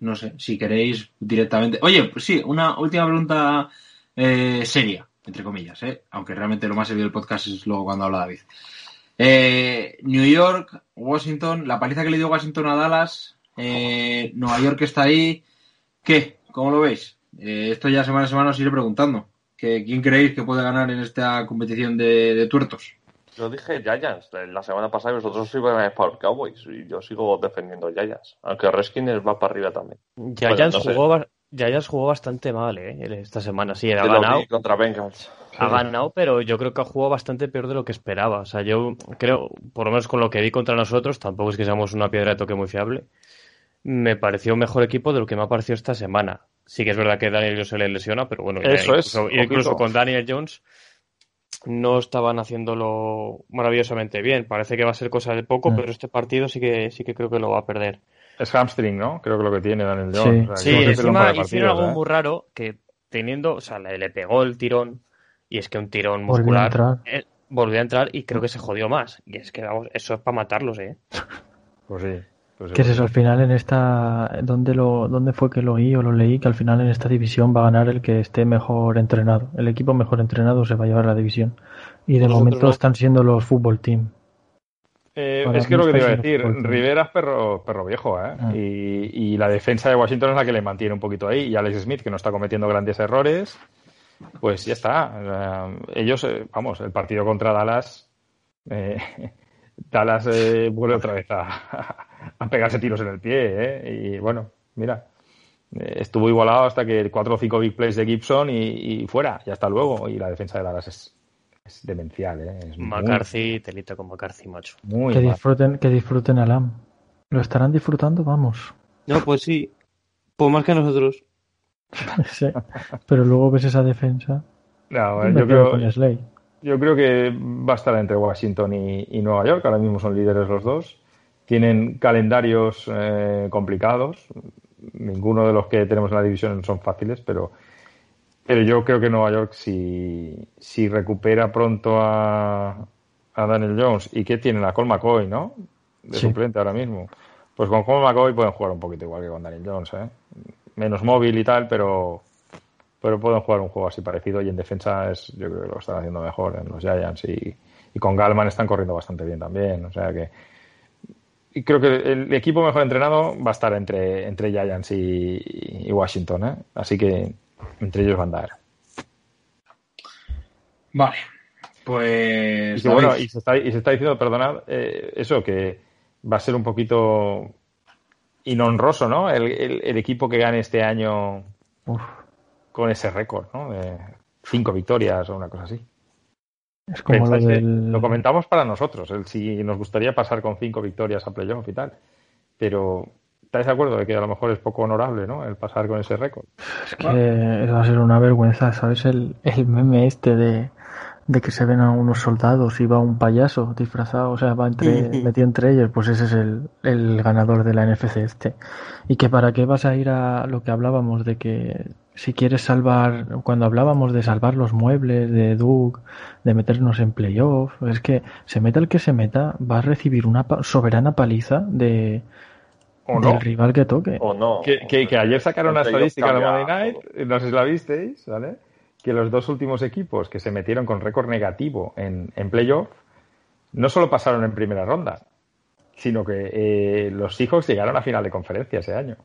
No sé, si queréis directamente. Oye, pues sí, una última pregunta eh, seria entre comillas, ¿eh? aunque realmente lo más serio del podcast es luego cuando habla David. Eh, New York, Washington, la paliza que le dio Washington a Dallas, eh, Nueva York está ahí. ¿Qué? ¿Cómo lo veis? esto ya semana a semana os iré preguntando. ¿Quién creéis que puede ganar en esta competición de, tuertos? Yo dije Giants la semana pasada y vosotros iban por Cowboys y yo sigo defendiendo Giants, aunque Redskins va para arriba también. Giants jugó, Yayas jugó bastante mal, ¿eh? Esta semana, sí, ha ganado. Contra Bengals. Ha ganado, pero yo creo que ha jugado bastante peor de lo que esperaba. O sea, yo creo, por lo menos con lo que vi contra nosotros, tampoco es que seamos una piedra de toque muy fiable. Me pareció mejor equipo de lo que me ha parecido esta semana. Sí que es verdad que Daniel Jones se le lesiona, pero bueno, Eso incluso, es, incluso con Daniel Jones no estaban haciéndolo maravillosamente bien. Parece que va a ser cosa de poco, mm. pero este partido sí que sí que creo que lo va a perder. Es hamstring, ¿no? Creo que lo que tiene Daniel Jones. Sí, encima hicieron algo ¿eh? muy raro que teniendo, o sea, le, pegó el tirón y es que un tirón muscular volvió a entrar, y creo que se jodió más. Y es que, vamos, eso es para matarlos, ¿eh? Pues sí. Pues ¿Qué es eso? Al final en esta... ¿dónde, lo, ¿Dónde fue que lo oí o lo leí? Que al final en esta división va a ganar el que esté mejor entrenado. El equipo mejor entrenado se va a llevar la división. Y de momento están siendo los fútbol team. Eh, es que lo que te iba a decir, Rivera es perro, perro viejo, ¿eh? Ah. Y, la defensa de Washington es la que le mantiene un poquito ahí. Y Alex Smith, que no está cometiendo grandes errores, pues ya está. ellos, eh, vamos, el partido contra Dallas, eh, [laughs] Dallas vuelve otra vez [laughs] a, pegarse tiros en el pie, Y bueno, mira, estuvo igualado hasta que cuatro o cinco big plays de Gibson y, y fuera, y hasta luego. Y la defensa de Dallas es, es demencial, ¿eh? Es McCarthy, telita con McCarthy, macho. que disfruten, que disfruten a Lam. ¿Lo estarán disfrutando? Vamos. No, pues sí. Pues más que nosotros. [laughs] sí. Pero luego ves esa defensa. No, yo creo, yo creo que va a estar entre Washington y, Nueva York. Ahora mismo son líderes los dos. Tienen calendarios eh, complicados. Ninguno de los que tenemos en la división son fáciles, pero, pero yo creo que Nueva York, si, si recupera pronto a, a Daniel Jones y que tienen a Cole McCoy, ¿no? De suplente ahora mismo. Pues con Cole McCoy pueden jugar un poquito igual que con Daniel Jones, ¿eh? Menos móvil y tal, pero pero pueden jugar un juego así parecido y en defensa es, yo creo que lo están haciendo mejor en los Giants y, con Galman están corriendo bastante bien también, o sea que y creo que el equipo mejor entrenado va a estar entre, entre Giants y, Washington, ¿eh? así que entre ellos van a dar. Vale, pues... Y, bueno, y se, está, y se está diciendo, perdonad, eh, eso, que va a ser un poquito inhonroso, ¿no? El, el, equipo que gane este año con ese récord, ¿no? De cinco victorias o una cosa así. Es como lo, del... lo comentamos para nosotros, el, si nos gustaría pasar con cinco victorias a playoff y tal. Pero ¿estáis de acuerdo de que a lo mejor es poco honorable, ¿no? El pasar con ese récord. Es que va a ser una vergüenza, ¿sabes? El, el meme este de de que se ven a unos soldados y va un payaso disfrazado, o sea, va entre, [laughs] metido entre ellos, pues ese es el, el ganador de la NFC este. Y que para qué vas a ir a lo que hablábamos de que si quieres salvar, cuando hablábamos de salvar los muebles, de Duke, de meternos en playoff, es que se meta el que se meta, va a recibir una soberana paliza de, del rival que toque. O no. Que, que, ayer sacaron una estadística de Monday Night, no sé si la visteis, ¿vale? que los dos últimos equipos que se metieron con récord negativo en, en playoff no solo pasaron en primera ronda, sino que eh, los Seahawks llegaron a final de conferencia ese año.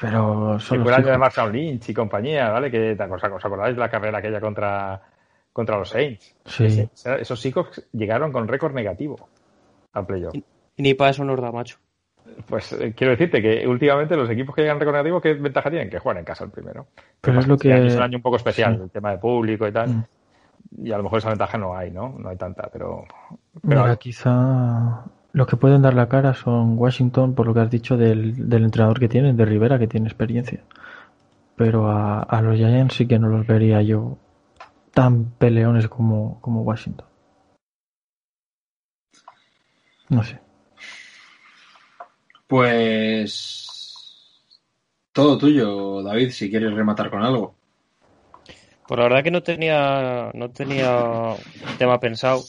Pero son el año de Marshall Lynch y compañía, ¿vale? Que os acordáis de la carrera aquella contra, contra los Saints. Sí. esos Seahawks llegaron con récord negativo al playoff. Y, ni para eso nos da macho. Pues eh, quiero decirte que últimamente los equipos que llegan recordativo, ¿qué ventaja tienen? Que juegan en casa el primero. Pero es lo que... Es un año un poco especial, el tema de público y tal. Mm. Y a lo mejor esa ventaja no hay, ¿no? No hay tanta, pero... Mira, quizá los que pueden dar la cara son Washington, por lo que has dicho del, del entrenador que tienen, de Rivera, que tiene experiencia. Pero a, a, los Giants sí que no los vería yo tan peleones como, como Washington. No sé. Pues todo tuyo, David, si quieres rematar con algo. Pues la verdad que no tenía, no tenía tema pensado.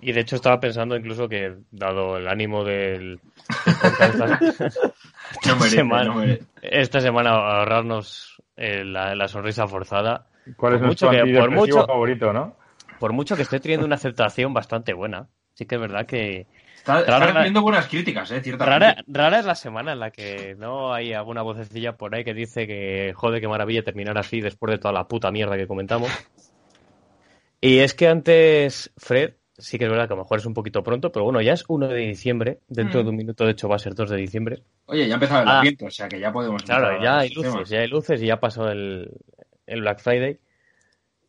Y de hecho estaba pensando incluso que, dado el ánimo del, esta, [laughs] semana, esta semana ahorrarnos eh, la, sonrisa forzada. ¿Cuál es nuestro por mucho, favorito, no? Por mucho que esté teniendo una aceptación bastante buena. Sí que es verdad que, Está, recibiendo buenas críticas, ¿eh? Rara, rara, es la semana en la que no hay alguna vocecilla por ahí que dice que, joder, qué maravilla terminar así después de toda la puta mierda que comentamos. Y es que antes, Fred, sí que es verdad que a lo mejor es un poquito pronto, pero bueno, ya es 1 de diciembre. Dentro mm. de un minuto, de hecho, va a ser 2 de diciembre. Oye, ya ha empezado el ah. viento, o sea que ya podemos. Claro, ya hay luces, ya hay luces y ya pasó el, el Black Friday.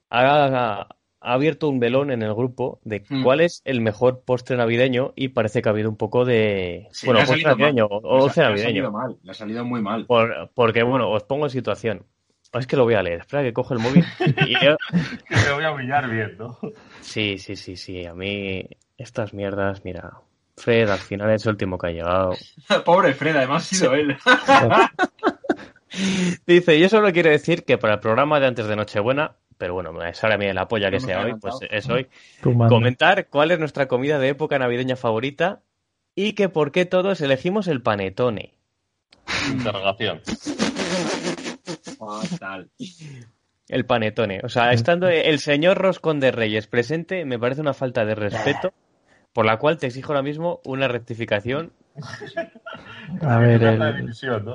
Haga, ha abierto un velón en el grupo de hmm. cuál es el mejor postre navideño y parece que ha habido un poco de... bueno, postre navideño o dulce navideño. Le ha salido mal, le ha salido muy mal. porque, bueno, os pongo en situación. Es que lo voy a leer. Espera que coge el móvil [laughs] y yo... Me voy a humillar bien, ¿no? Sí, sí, sí, sí. A mí estas mierdas, mira... Fred al final es el último que ha llegado. [laughs] Pobre Fred, además ha sido él. [laughs] Dice, yo solo quiero decir que para el programa de antes de Nochebuena pero bueno, me sale a mí la polla que sea hoy, pues es hoy. Comentar cuál es nuestra comida de época navideña favorita y que por qué todos elegimos el panetone. Interrogación. El panetone. O sea, estando el señor Roscón de Reyes presente, me parece una falta de respeto, por la cual te exijo ahora mismo una rectificación [laughs] a ver,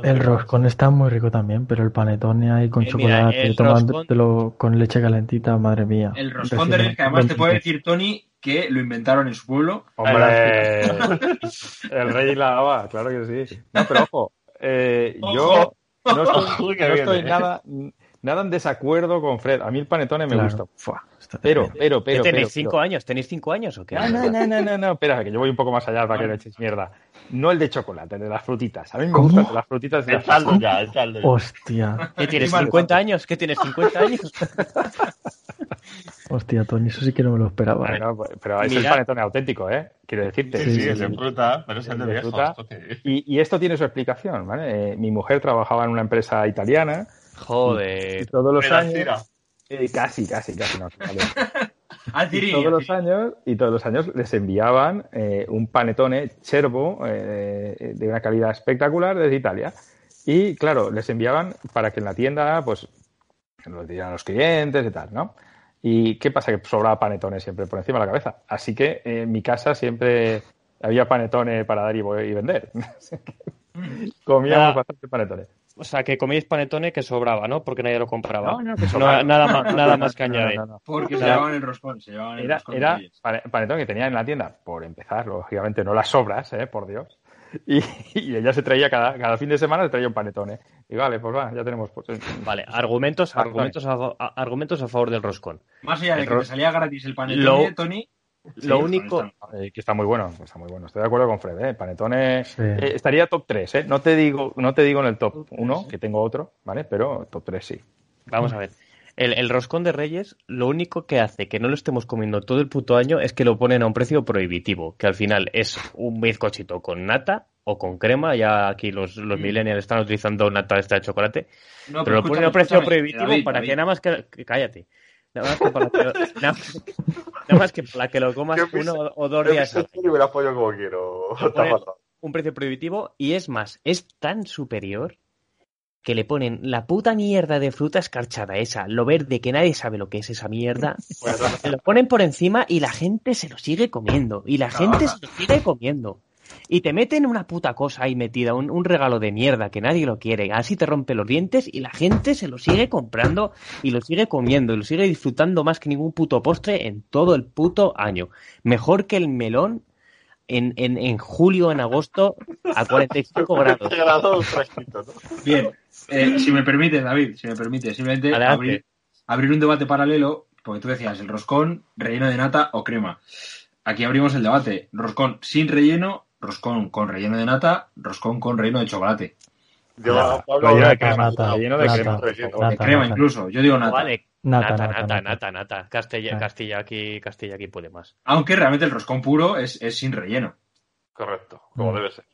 el, roscón está muy rico también, pero el panetone ahí con eh, chocolate, tomándolo con leche calentita, madre mía. El roscón de que además te puede decir Tony que lo inventaron en su pueblo. Hombre, [laughs] el rey la daba, claro que sí. No, pero ojo, eh, [laughs] yo no estoy, nada, nada en desacuerdo con Fred. A mí el panetone me gusta. Pero, pero, pero. tenéis cinco años? ¿Tenéis cinco años o qué? No, no, no, no, no, espera, que yo voy un poco más allá para que no echéis mierda. No el de chocolate, el de las frutitas. A mí me gustan las frutitas de el saldo ya, el saldo Hostia. ¿Qué tienes, 50 años? ¿Qué tienes, 50 años? Hostia, Tony, eso sí que no me lo esperaba. No, pues, pero es el panetone auténtico, ¿eh? Quiero decirte. Sí, sí, es de fruta, pero es el de viejo. Y, y, esto tiene su explicación, ¿vale? Eh, mi mujer trabajaba en una empresa italiana. Joder. Y, todos los años. Eh, casi, casi, casi no. Vale. [laughs] y todos los años y todos los años les enviaban eh, un panetone chervo eh, de una calidad espectacular desde Italia. Y claro, les enviaban para que en la tienda, pues, los dieran los clientes y tal, ¿no? ¿Y qué pasa? Que sobraba panetone siempre por encima de la cabeza. Así que en mi casa siempre había panetone para dar y, y vender. [laughs] Comíamos bastante panetone. O sea, que comíais panetone que sobraba, ¿no? Porque nadie lo compraba. No, no, que sobraba. nada, más, [laughs] nada más que añadir. No, Porque se llevaban el roscón. Se llevaban el era, roscón era panetone que tenía en la tienda, por empezar, lógicamente, no las sobras, ¿eh? Por Dios. Y, [laughs] y, ella se traía cada, cada fin de semana se traía un panetone. Y vale, pues va, ya tenemos. Pues, vale, argumentos, argumentos, a, argumentos a favor del roscón. Más allá de el que te salía gratis el panetone, lo, Tony. Sí, lo único. Eh, que está muy bueno, está muy bueno. Estoy de acuerdo con Fred, ¿eh? Panetone sí. eh, estaría top 3, ¿eh? No te digo, no te digo en el top 1, que tengo otro, ¿vale? Pero top 3 sí. Vamos a ver. El, el, roscón de Reyes, lo único que hace que no lo estemos comiendo todo el puto año es que lo ponen a un precio prohibitivo, que al final es un bizcochito con nata o con crema, ya aquí los, los mm. millennials están utilizando nata esta de chocolate, no, pero, pero, lo ponen a un precio prohibitivo David, para David. que nada más que, que cállate. Nada más que para que nada, nada más que para que lo comas uno o dos días. Yo me la apoyo como quiero. Un precio prohibitivo y es más, es tan superior que le ponen la puta mierda de fruta escarchada esa, lo verde que nadie sabe lo que es esa mierda, se lo ponen por encima y la gente se lo sigue comiendo, y la gente se lo sigue comiendo. Y te meten una puta cosa ahí metida, un, un, regalo de mierda que nadie lo quiere, así te rompe los dientes y la gente se lo sigue comprando y lo sigue comiendo y lo sigue disfrutando más que ningún puto postre en todo el puto año. Mejor que el melón en, en, en julio, en agosto, a [laughs] 45 grados. Bien, eh, si me permite, David, si me permite, simplemente abrir, abrir, un debate paralelo, porque tú decías el roscón, relleno de nata o crema. Aquí abrimos el debate. Roscón sin relleno, roscón con relleno de nata, roscón con relleno de chocolate. Yo hablo relleno de crema, relleno de crema, nata, de crema incluso. Yo digo nata. Vale. Nata, nata, nata, nata, nata. Castilla, Castilla aquí, Castilla aquí puede más. Aunque realmente el roscón puro es, es sin relleno. Correcto, como mm. debe ser.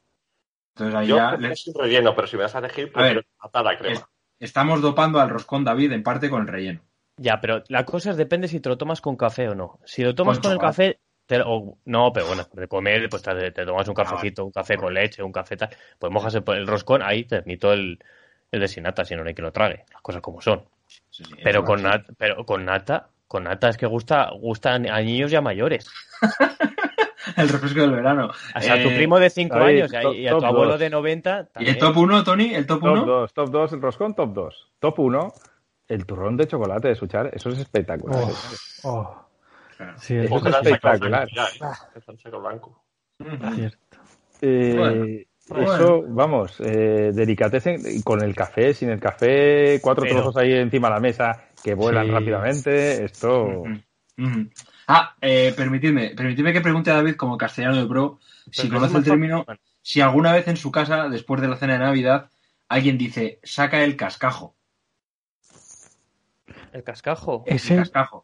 Entonces ahí Yo ya prefiero sin relleno, pero si me vas a elegir, A ver, prefiero nata la crema. es- estamos dopando al roscón David en parte con el relleno. Ya, pero la cosa es depende si te lo tomas con café o no. Si lo tomas Con con, el café, te lo- o- no, pero bueno, de comer, pues te, te tomas un Ah, cafecito, un café con leche, un café tal, pues mojas el, el roscón, ahí te admito el, el de sin nata, si no no hay que lo trague, las cosas como son. Sí, sí, Pero con, nata, pero con nata, con nata es que gusta, gustan a niños y a mayores. [laughs] El refresco del verano. O sea, a tu Eh, primo de 5 David, años y a, top- y a tu abuelo dos. de 90 ¿Y el top 1, Tony? ¿El top Top 1? 2, top 2, el roscón, top 2. Top 1, el turrón de chocolate de Suchar, eso es espectacular. Oh, oh. Sí, es es espectacular. El saco blanco. cierto. Eh, Bueno, eso, vamos, eh, delicatessen con el café, sin el café, cuatro Pero- trozos ahí encima de la mesa que vuelan Sí. rápidamente. Esto. Ujú, ujú. Ah, eh, permitidme, permitidme que pregunte a David como castellano de pro si Pero conoce el es término, si alguna vez en su casa, después de la cena de Navidad, alguien dice, saca el cascajo. El cascajo. El Ese, cascajo.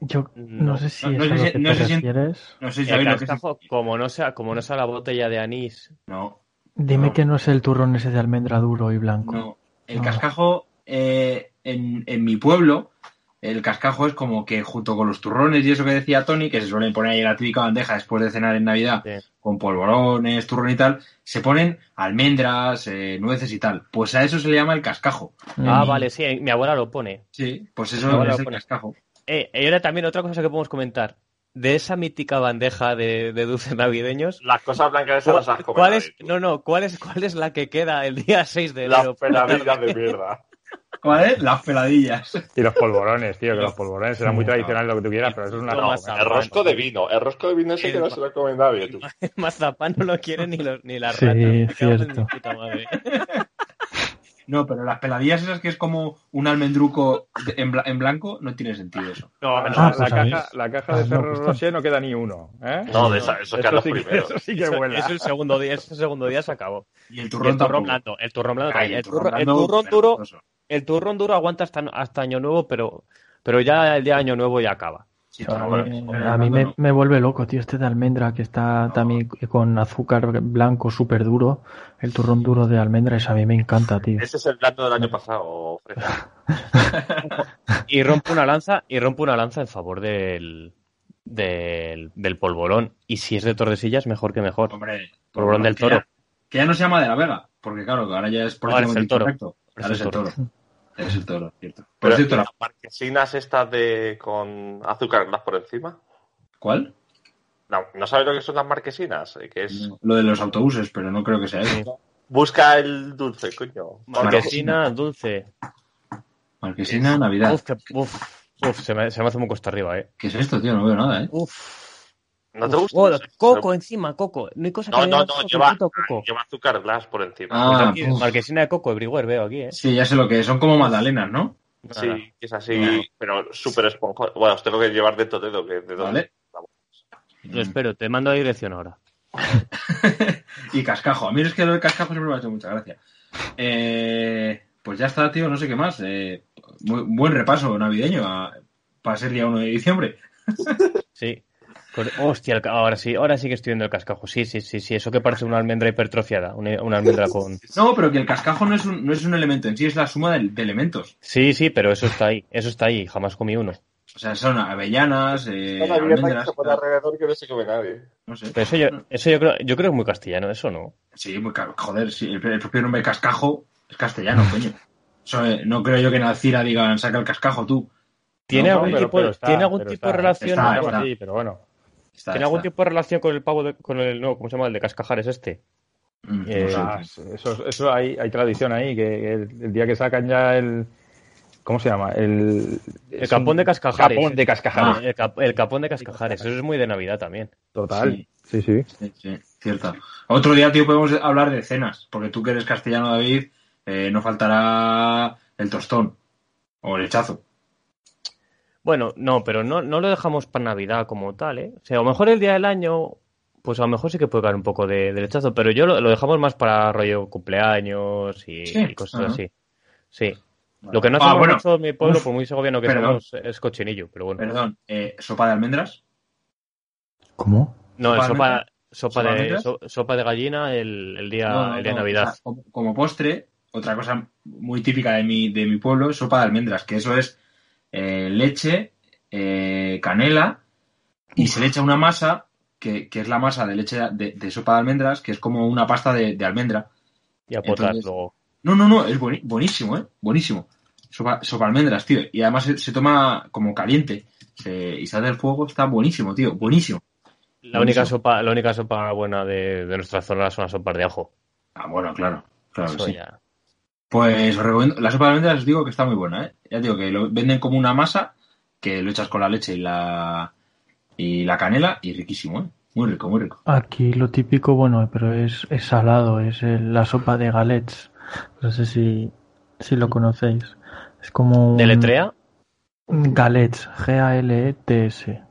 Yo No. no sé si No- no es sé si- que no te sé si- refieres. No sé si El que cascajo, como no sea, como no sea la botella de anís. No, Dime No. que no es el turrón ese de almendra duro y blanco. no. El No. cascajo, eh, en, en mi pueblo, el cascajo es como que junto con los turrones y eso que decía Tony, que se suelen poner ahí en la típica bandeja después de cenar en Navidad, Sí. con polvorones, turrón y tal, se ponen almendras, eh, nueces y tal. Pues a eso se le llama el cascajo. Ah, Mm. vale, sí, mi abuela lo pone. Sí, pues eso es el pone. cascajo. Eh, y ahora también otra cosa que podemos comentar. De esa mítica bandeja de, de dulces navideños. Las cosas blancas esas ¿Cuál, las has comido. cuál es, no, no, ¿cuál es, ¿cuál es la que queda el día 6 de Las enero? peladillas de mierda. ¿Cuál es? Las peladillas. Y los polvorones, tío, que los polvorones eran muy Sí. tradicionales lo que tú quieras, pero eso es una No, El rosco de vino. El rosco de vino ese El que no se lo come nadie, tú. [laughs] El mazapán no lo quiere ni, los, ni la Sí, en cierto. mi puta madre. No, pero las peladillas esas que es como un almendruco de- en, bla- en blanco, no tiene sentido eso. No, Ah, la, pues caja, la caja Ah, de no, Ferrero pues Rocher no queda ni uno. ¿eh? No, de esa- esos que los sí primeros. eso sí que Eso, vuela. eso el segundo día, ese segundo día se acabó. Y el Y el turrón blando, el turrón blando Ay, el El turrón, el turrón duro, el turrón duro aguanta hasta, hasta año nuevo, pero, pero ya el día de Año Nuevo ya acaba. A mí, me, me, vuelve loco, tío, este de almendra que está también con azúcar blanco súper duro, el turrón duro de almendra, eso a mí me encanta, tío. Ese es el plato del año pasado, [laughs] y rompo una lanza, y rompo una lanza en favor del, del, del polvorón. Y si es de Tordesillas, mejor que mejor. Hombre, polvorón del toro. Que ya, no se llama de la Vega, porque claro, ahora ya es por es el toro. Ahora es el toro. Es el toro, cierto. Pero, cierto, las marquesinas estas de con azúcar glass por encima. ¿Cuál? No, ¿no sabes lo que son las marquesinas? Que es... lo de los autobuses, pero no creo que sea eso. Busca el dulce, coño. Marquesina, dulce. Marquesina, Navidad. Uf, uf, uf se, me, se, me, hace muy cuesta arriba, eh. ¿Qué es esto, tío? No veo nada, eh. Uf. ¿No te gusta? Oh, coco encima, coco. No hay cosa no, que no, no, lleva, coco. lleva azúcar glass por encima. Ah, pues marquesina de coco, everywhere veo aquí, ¿eh? Sí, ya sé lo que es. Son como magdalenas, ¿no? Sí, Nada. es así, pero súper esponjoso. Bueno, os tengo que llevar de todo dedo. Que de vale. Lo espero, te mando a dirección ahora. [laughs] y cascajo. A mí es que lo de cascajo siempre me ha hecho mucha gracia. Eh, pues ya está, tío, no sé qué más. Eh, muy, buen repaso navideño a, para ser día 1 de diciembre. sí. [laughs] Hostia, ahora sí, ahora sí que estoy viendo el cascajo. Sí, sí, sí, sí, eso que parece una almendra hipertrofiada, una, una almendra con. No, pero que el cascajo no es un, no es un elemento en sí, es la suma de, de, elementos. Sí, sí, pero eso está ahí, eso está ahí, jamás comí uno. O sea, son avellanas, eh, almendras. Alrededor que no se come nadie. No sé. Pero eso yo, eso yo creo, yo creo que es muy castellano, eso no. Sí, muy caro. Joder, sí, el, el propio nombre cascajo es castellano, [laughs] coño. Eso, eh, no creo yo que en Alcira digan saca el cascajo tú. ¿Tiene No, algún tipo, está, ¿tiene algún tipo de relación? está, está. Sí, pero bueno. Está, ¿Tiene algún está. tipo de relación con el pavo de, con el no, ¿cómo se llama? El de Cascajares este. Mm, Eh. Ah, eso, eso hay, hay tradición ahí, que el, el día que sacan ya el... ¿Cómo se llama? El, El capón un de Cascajares. Capón de Cascajares. Ah, el, cap- el capón de Cascajares. Eso es muy de Navidad también. Total. Sí. Sí, sí. Sí, sí, cierto. Otro día, tío, podemos hablar de cenas, porque tú que eres castellano, David, eh, no faltará el tostón o el hechazo. Bueno, no, pero no, no lo dejamos para Navidad como tal, ¿eh? O sea, a lo mejor el día del año, pues a lo mejor sí que puede caer un poco de, de lechazo, pero yo lo, lo dejamos más para rollo cumpleaños y, Sí, y cosas así. Sí. Lo que no Ah, hacemos bueno. mucho en mi pueblo, Uf, por muy segoviano que perdón. somos, es cochinillo, pero bueno. Perdón, eh, sopa de almendras. ¿Cómo? No, ¿Sopa de sopa, de so- sopa de gallina el, el día, No, no, el día de Navidad. o sea, como, como postre, otra cosa muy típica de mi, de mi pueblo es sopa de almendras, que eso es eh, leche, eh, canela y se le echa una masa que, que es la masa de leche de, de sopa de almendras, que es como una pasta de, de almendra. Y a potar Entonces- luego. No, no, no, es buenísimo, ¿eh? Buenísimo. Sopa, sopa de almendras, tío. Y además se, se toma como caliente. Se- y sale del fuego, está buenísimo, tío. Buenísimo. La única sopa, la única sopa buena de, de nuestra zona son las sopas de ajo. Ah, bueno, claro. Claro que sí. ya. Pues os recomiendo, la sopa de almendras os digo que está muy buena, ¿eh? Ya digo que lo venden como una masa que lo echas con la leche y la y la canela y riquísimo, ¿eh? Muy rico, muy rico. Aquí lo típico, bueno, pero es, es salado, es el- la sopa de galets. No sé si, si lo conocéis. Es como un... ¿Deletrea? Galets, G-A-L-E-T-S.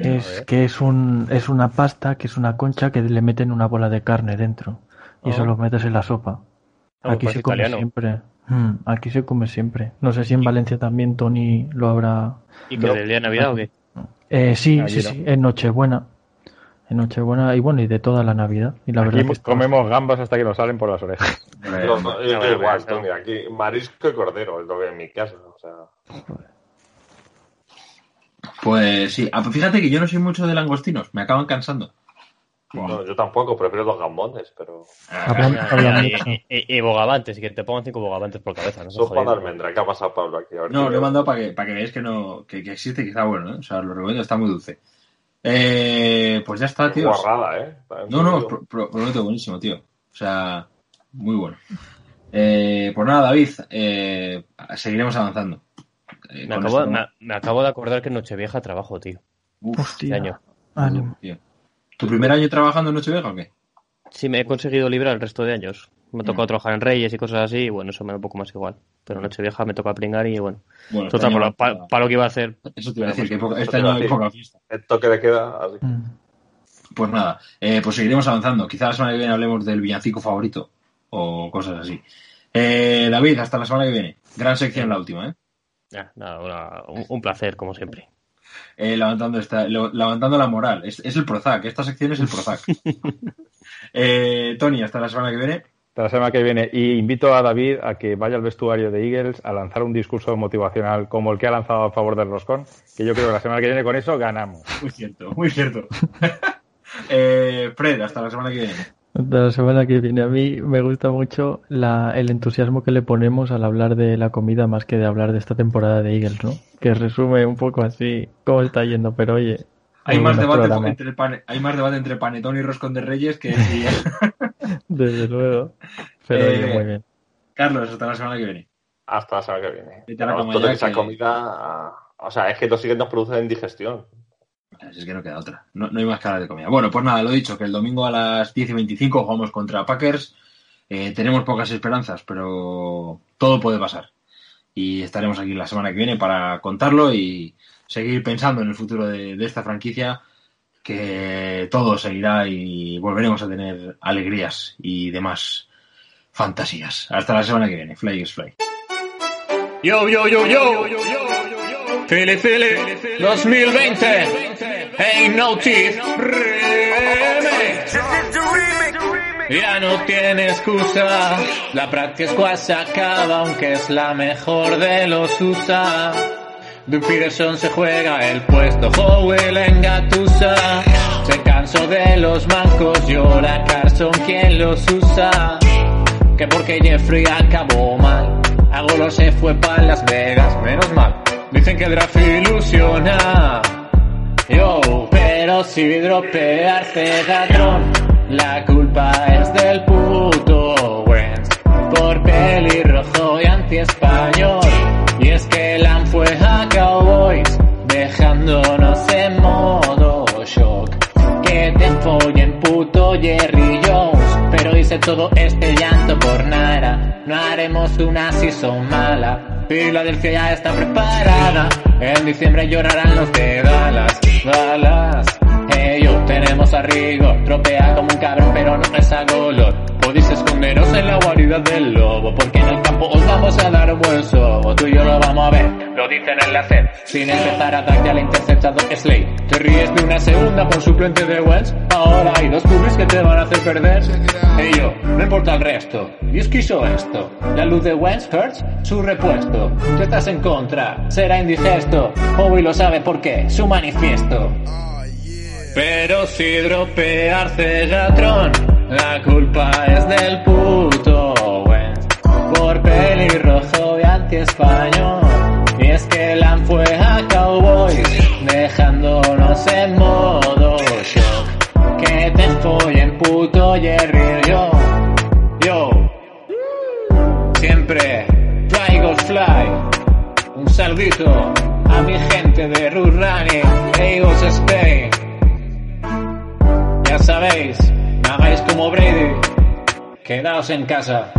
Es que es un es una pasta, que es una concha que le meten una bola de carne dentro y Oh. eso lo metes en la sopa. Ah, Aquí parece se come italiano. siempre. Mm, aquí se come siempre. No sé si en Valencia también Tony lo habrá. ¿Y que del día de Navidad o qué? Eh, sí, Allí sí, no. sí, en Nochebuena. En Nochebuena y bueno, y de toda la Navidad. Y la Aquí verdad que está- comemos gambas hasta que nos salen por las orejas. [laughs] hombre, No, hombre. no, yo no, da igual, no. Tony, aquí marisco y cordero es lo que en mi casa. O sea, Pues sí, Ah, pues fíjate que yo no soy mucho de langostinos, me acaban cansando. No, yo tampoco, prefiero los gambones, pero Hablan- hablan y, y- y- y bogavantes, y que te pongan cinco bogavantes por cabeza, no sé, sopa de jodido. almendra. ¿Qué ha pasado, Pablo, aquí? A ver No, lo he mandado para que, para que veáis que no, que, que existe y que está bueno, ¿eh? O sea, lo recomiendo, está muy dulce. Eh, pues ya está, tío. guarrada, ¿eh? Está No, no, pro- pro- prometo, buenísimo, tío. O sea, muy bueno. Eh, pues nada, David, eh, seguiremos avanzando. Eh, Me acabo, me acabo de acordar que en Nochevieja trabajo, tío. Uf, Hostia, este año. ánimo. tío. ¿Tu primer año trabajando en Nochevieja o qué? Sí, me he conseguido librar el resto de años. Me ha tocado trabajar en Reyes y cosas así, y bueno, eso me da un poco más igual. Pero Nochevieja me toca pringar y bueno. Bueno, este Total, año- para, lo- pa- para lo que iba a hacer. Eso te iba a decir, que poca- Eso este te iba año a hay poca fiesta. El toque de queda, así. Mm. Pues nada, eh, pues seguiremos avanzando. Quizá la semana que viene hablemos del villancico favorito o cosas así. Eh, David, hasta la semana que viene. Gran sección la última, ¿eh? Ya, nada, un, placer, como siempre. Eh, levantando, esta, levantando la moral. Es, el Prozac, esta sección es el Prozac. [laughs] eh, Tony, hasta la semana que viene. Hasta la semana que viene. Y invito a David a que vaya al vestuario de Eagles a lanzar un discurso motivacional como el que ha lanzado a favor del Roscón, que yo creo que la semana que viene con eso ganamos. Muy cierto, muy cierto. [laughs] eh, Fred, hasta la semana que viene. Hasta la semana que viene. A mí me gusta mucho la, el entusiasmo que le ponemos al hablar de la comida más que de hablar de esta temporada de Eagles, ¿no? Que resume un poco así cómo está yendo, pero oye. Hay más, debate entre hay más debate entre Panetón y Roscón de Reyes que... [laughs] Desde luego. Pero oye, muy bien. Carlos, hasta la semana que viene. Hasta la semana que viene. esa comida... O sea, es que los Eagles nos producen indigestión. Es que no queda otra. No, hay más cara de comida. Bueno, pues nada, lo dicho, que el domingo a las 10 y 25 jugamos contra Packers. Eh, tenemos pocas esperanzas, pero todo puede pasar. Y estaremos aquí la semana que viene para contarlo y seguir pensando en el futuro de, esta franquicia, que todo seguirá y volveremos a tener alegrías y demás fantasías. Hasta la semana que viene. Fly is fly. Yo, yo, yo, yo, yo, yo. Fili, Fili, 2020. Ain't no teeth. Ya no tiene excusa. La práctica se acaba, aunque es la mejor de los USA. Doug Peterson se juega el puesto, Howell en Gatusa. Se cansó de los mancos, llora Carson quien los usa. Que porque Jeffrey acabó mal, Agolo se fue para Las Vegas, menos mal. Dicen que el draft ilusiona. Yo, pero si dropearse ladrón, la culpa es del puto Wentz. Por pelirrojo y anti-español. Y es que Lam fue a Cowboys, dejándonos en modo shock. Que te follen puto Jerry Jones. Pero hice todo este llanto por nada. No haremos una season mala Filadelfia está preparada. En diciembre llorarán los de Dallas. Dallas. Ellos tenemos a Rigor. Tropea como un cabrón, pero no es a. Podéis esconderos en la guarida del lobo. Porque en os vamos a dar un buen sobo. Tú y yo lo vamos a ver. Lo dicen en la CEP. Sin empezar a ya la interceptado Slade. Te ríes de una segunda por suplente de Wells. Ahora hay dos cubis que te van a hacer perder. Y yo, no importa el resto. Y es que hizo esto. La luz de Wentz hurts su repuesto. Si estás en contra, será indigesto. Hoy lo sabe por qué, su manifiesto. Pero si dropear Cegatron, la culpa es del puto pelirrojo y anti-español. Y es que Lam fue a Cowboys, dejándonos en modo shock. Que te follen puto Jerry yo, yo. Siempre fly goes fly. Un saludito a mi gente de Running, Eagles Spain. Ya sabéis, no hagáis como Brady, quedaos en casa.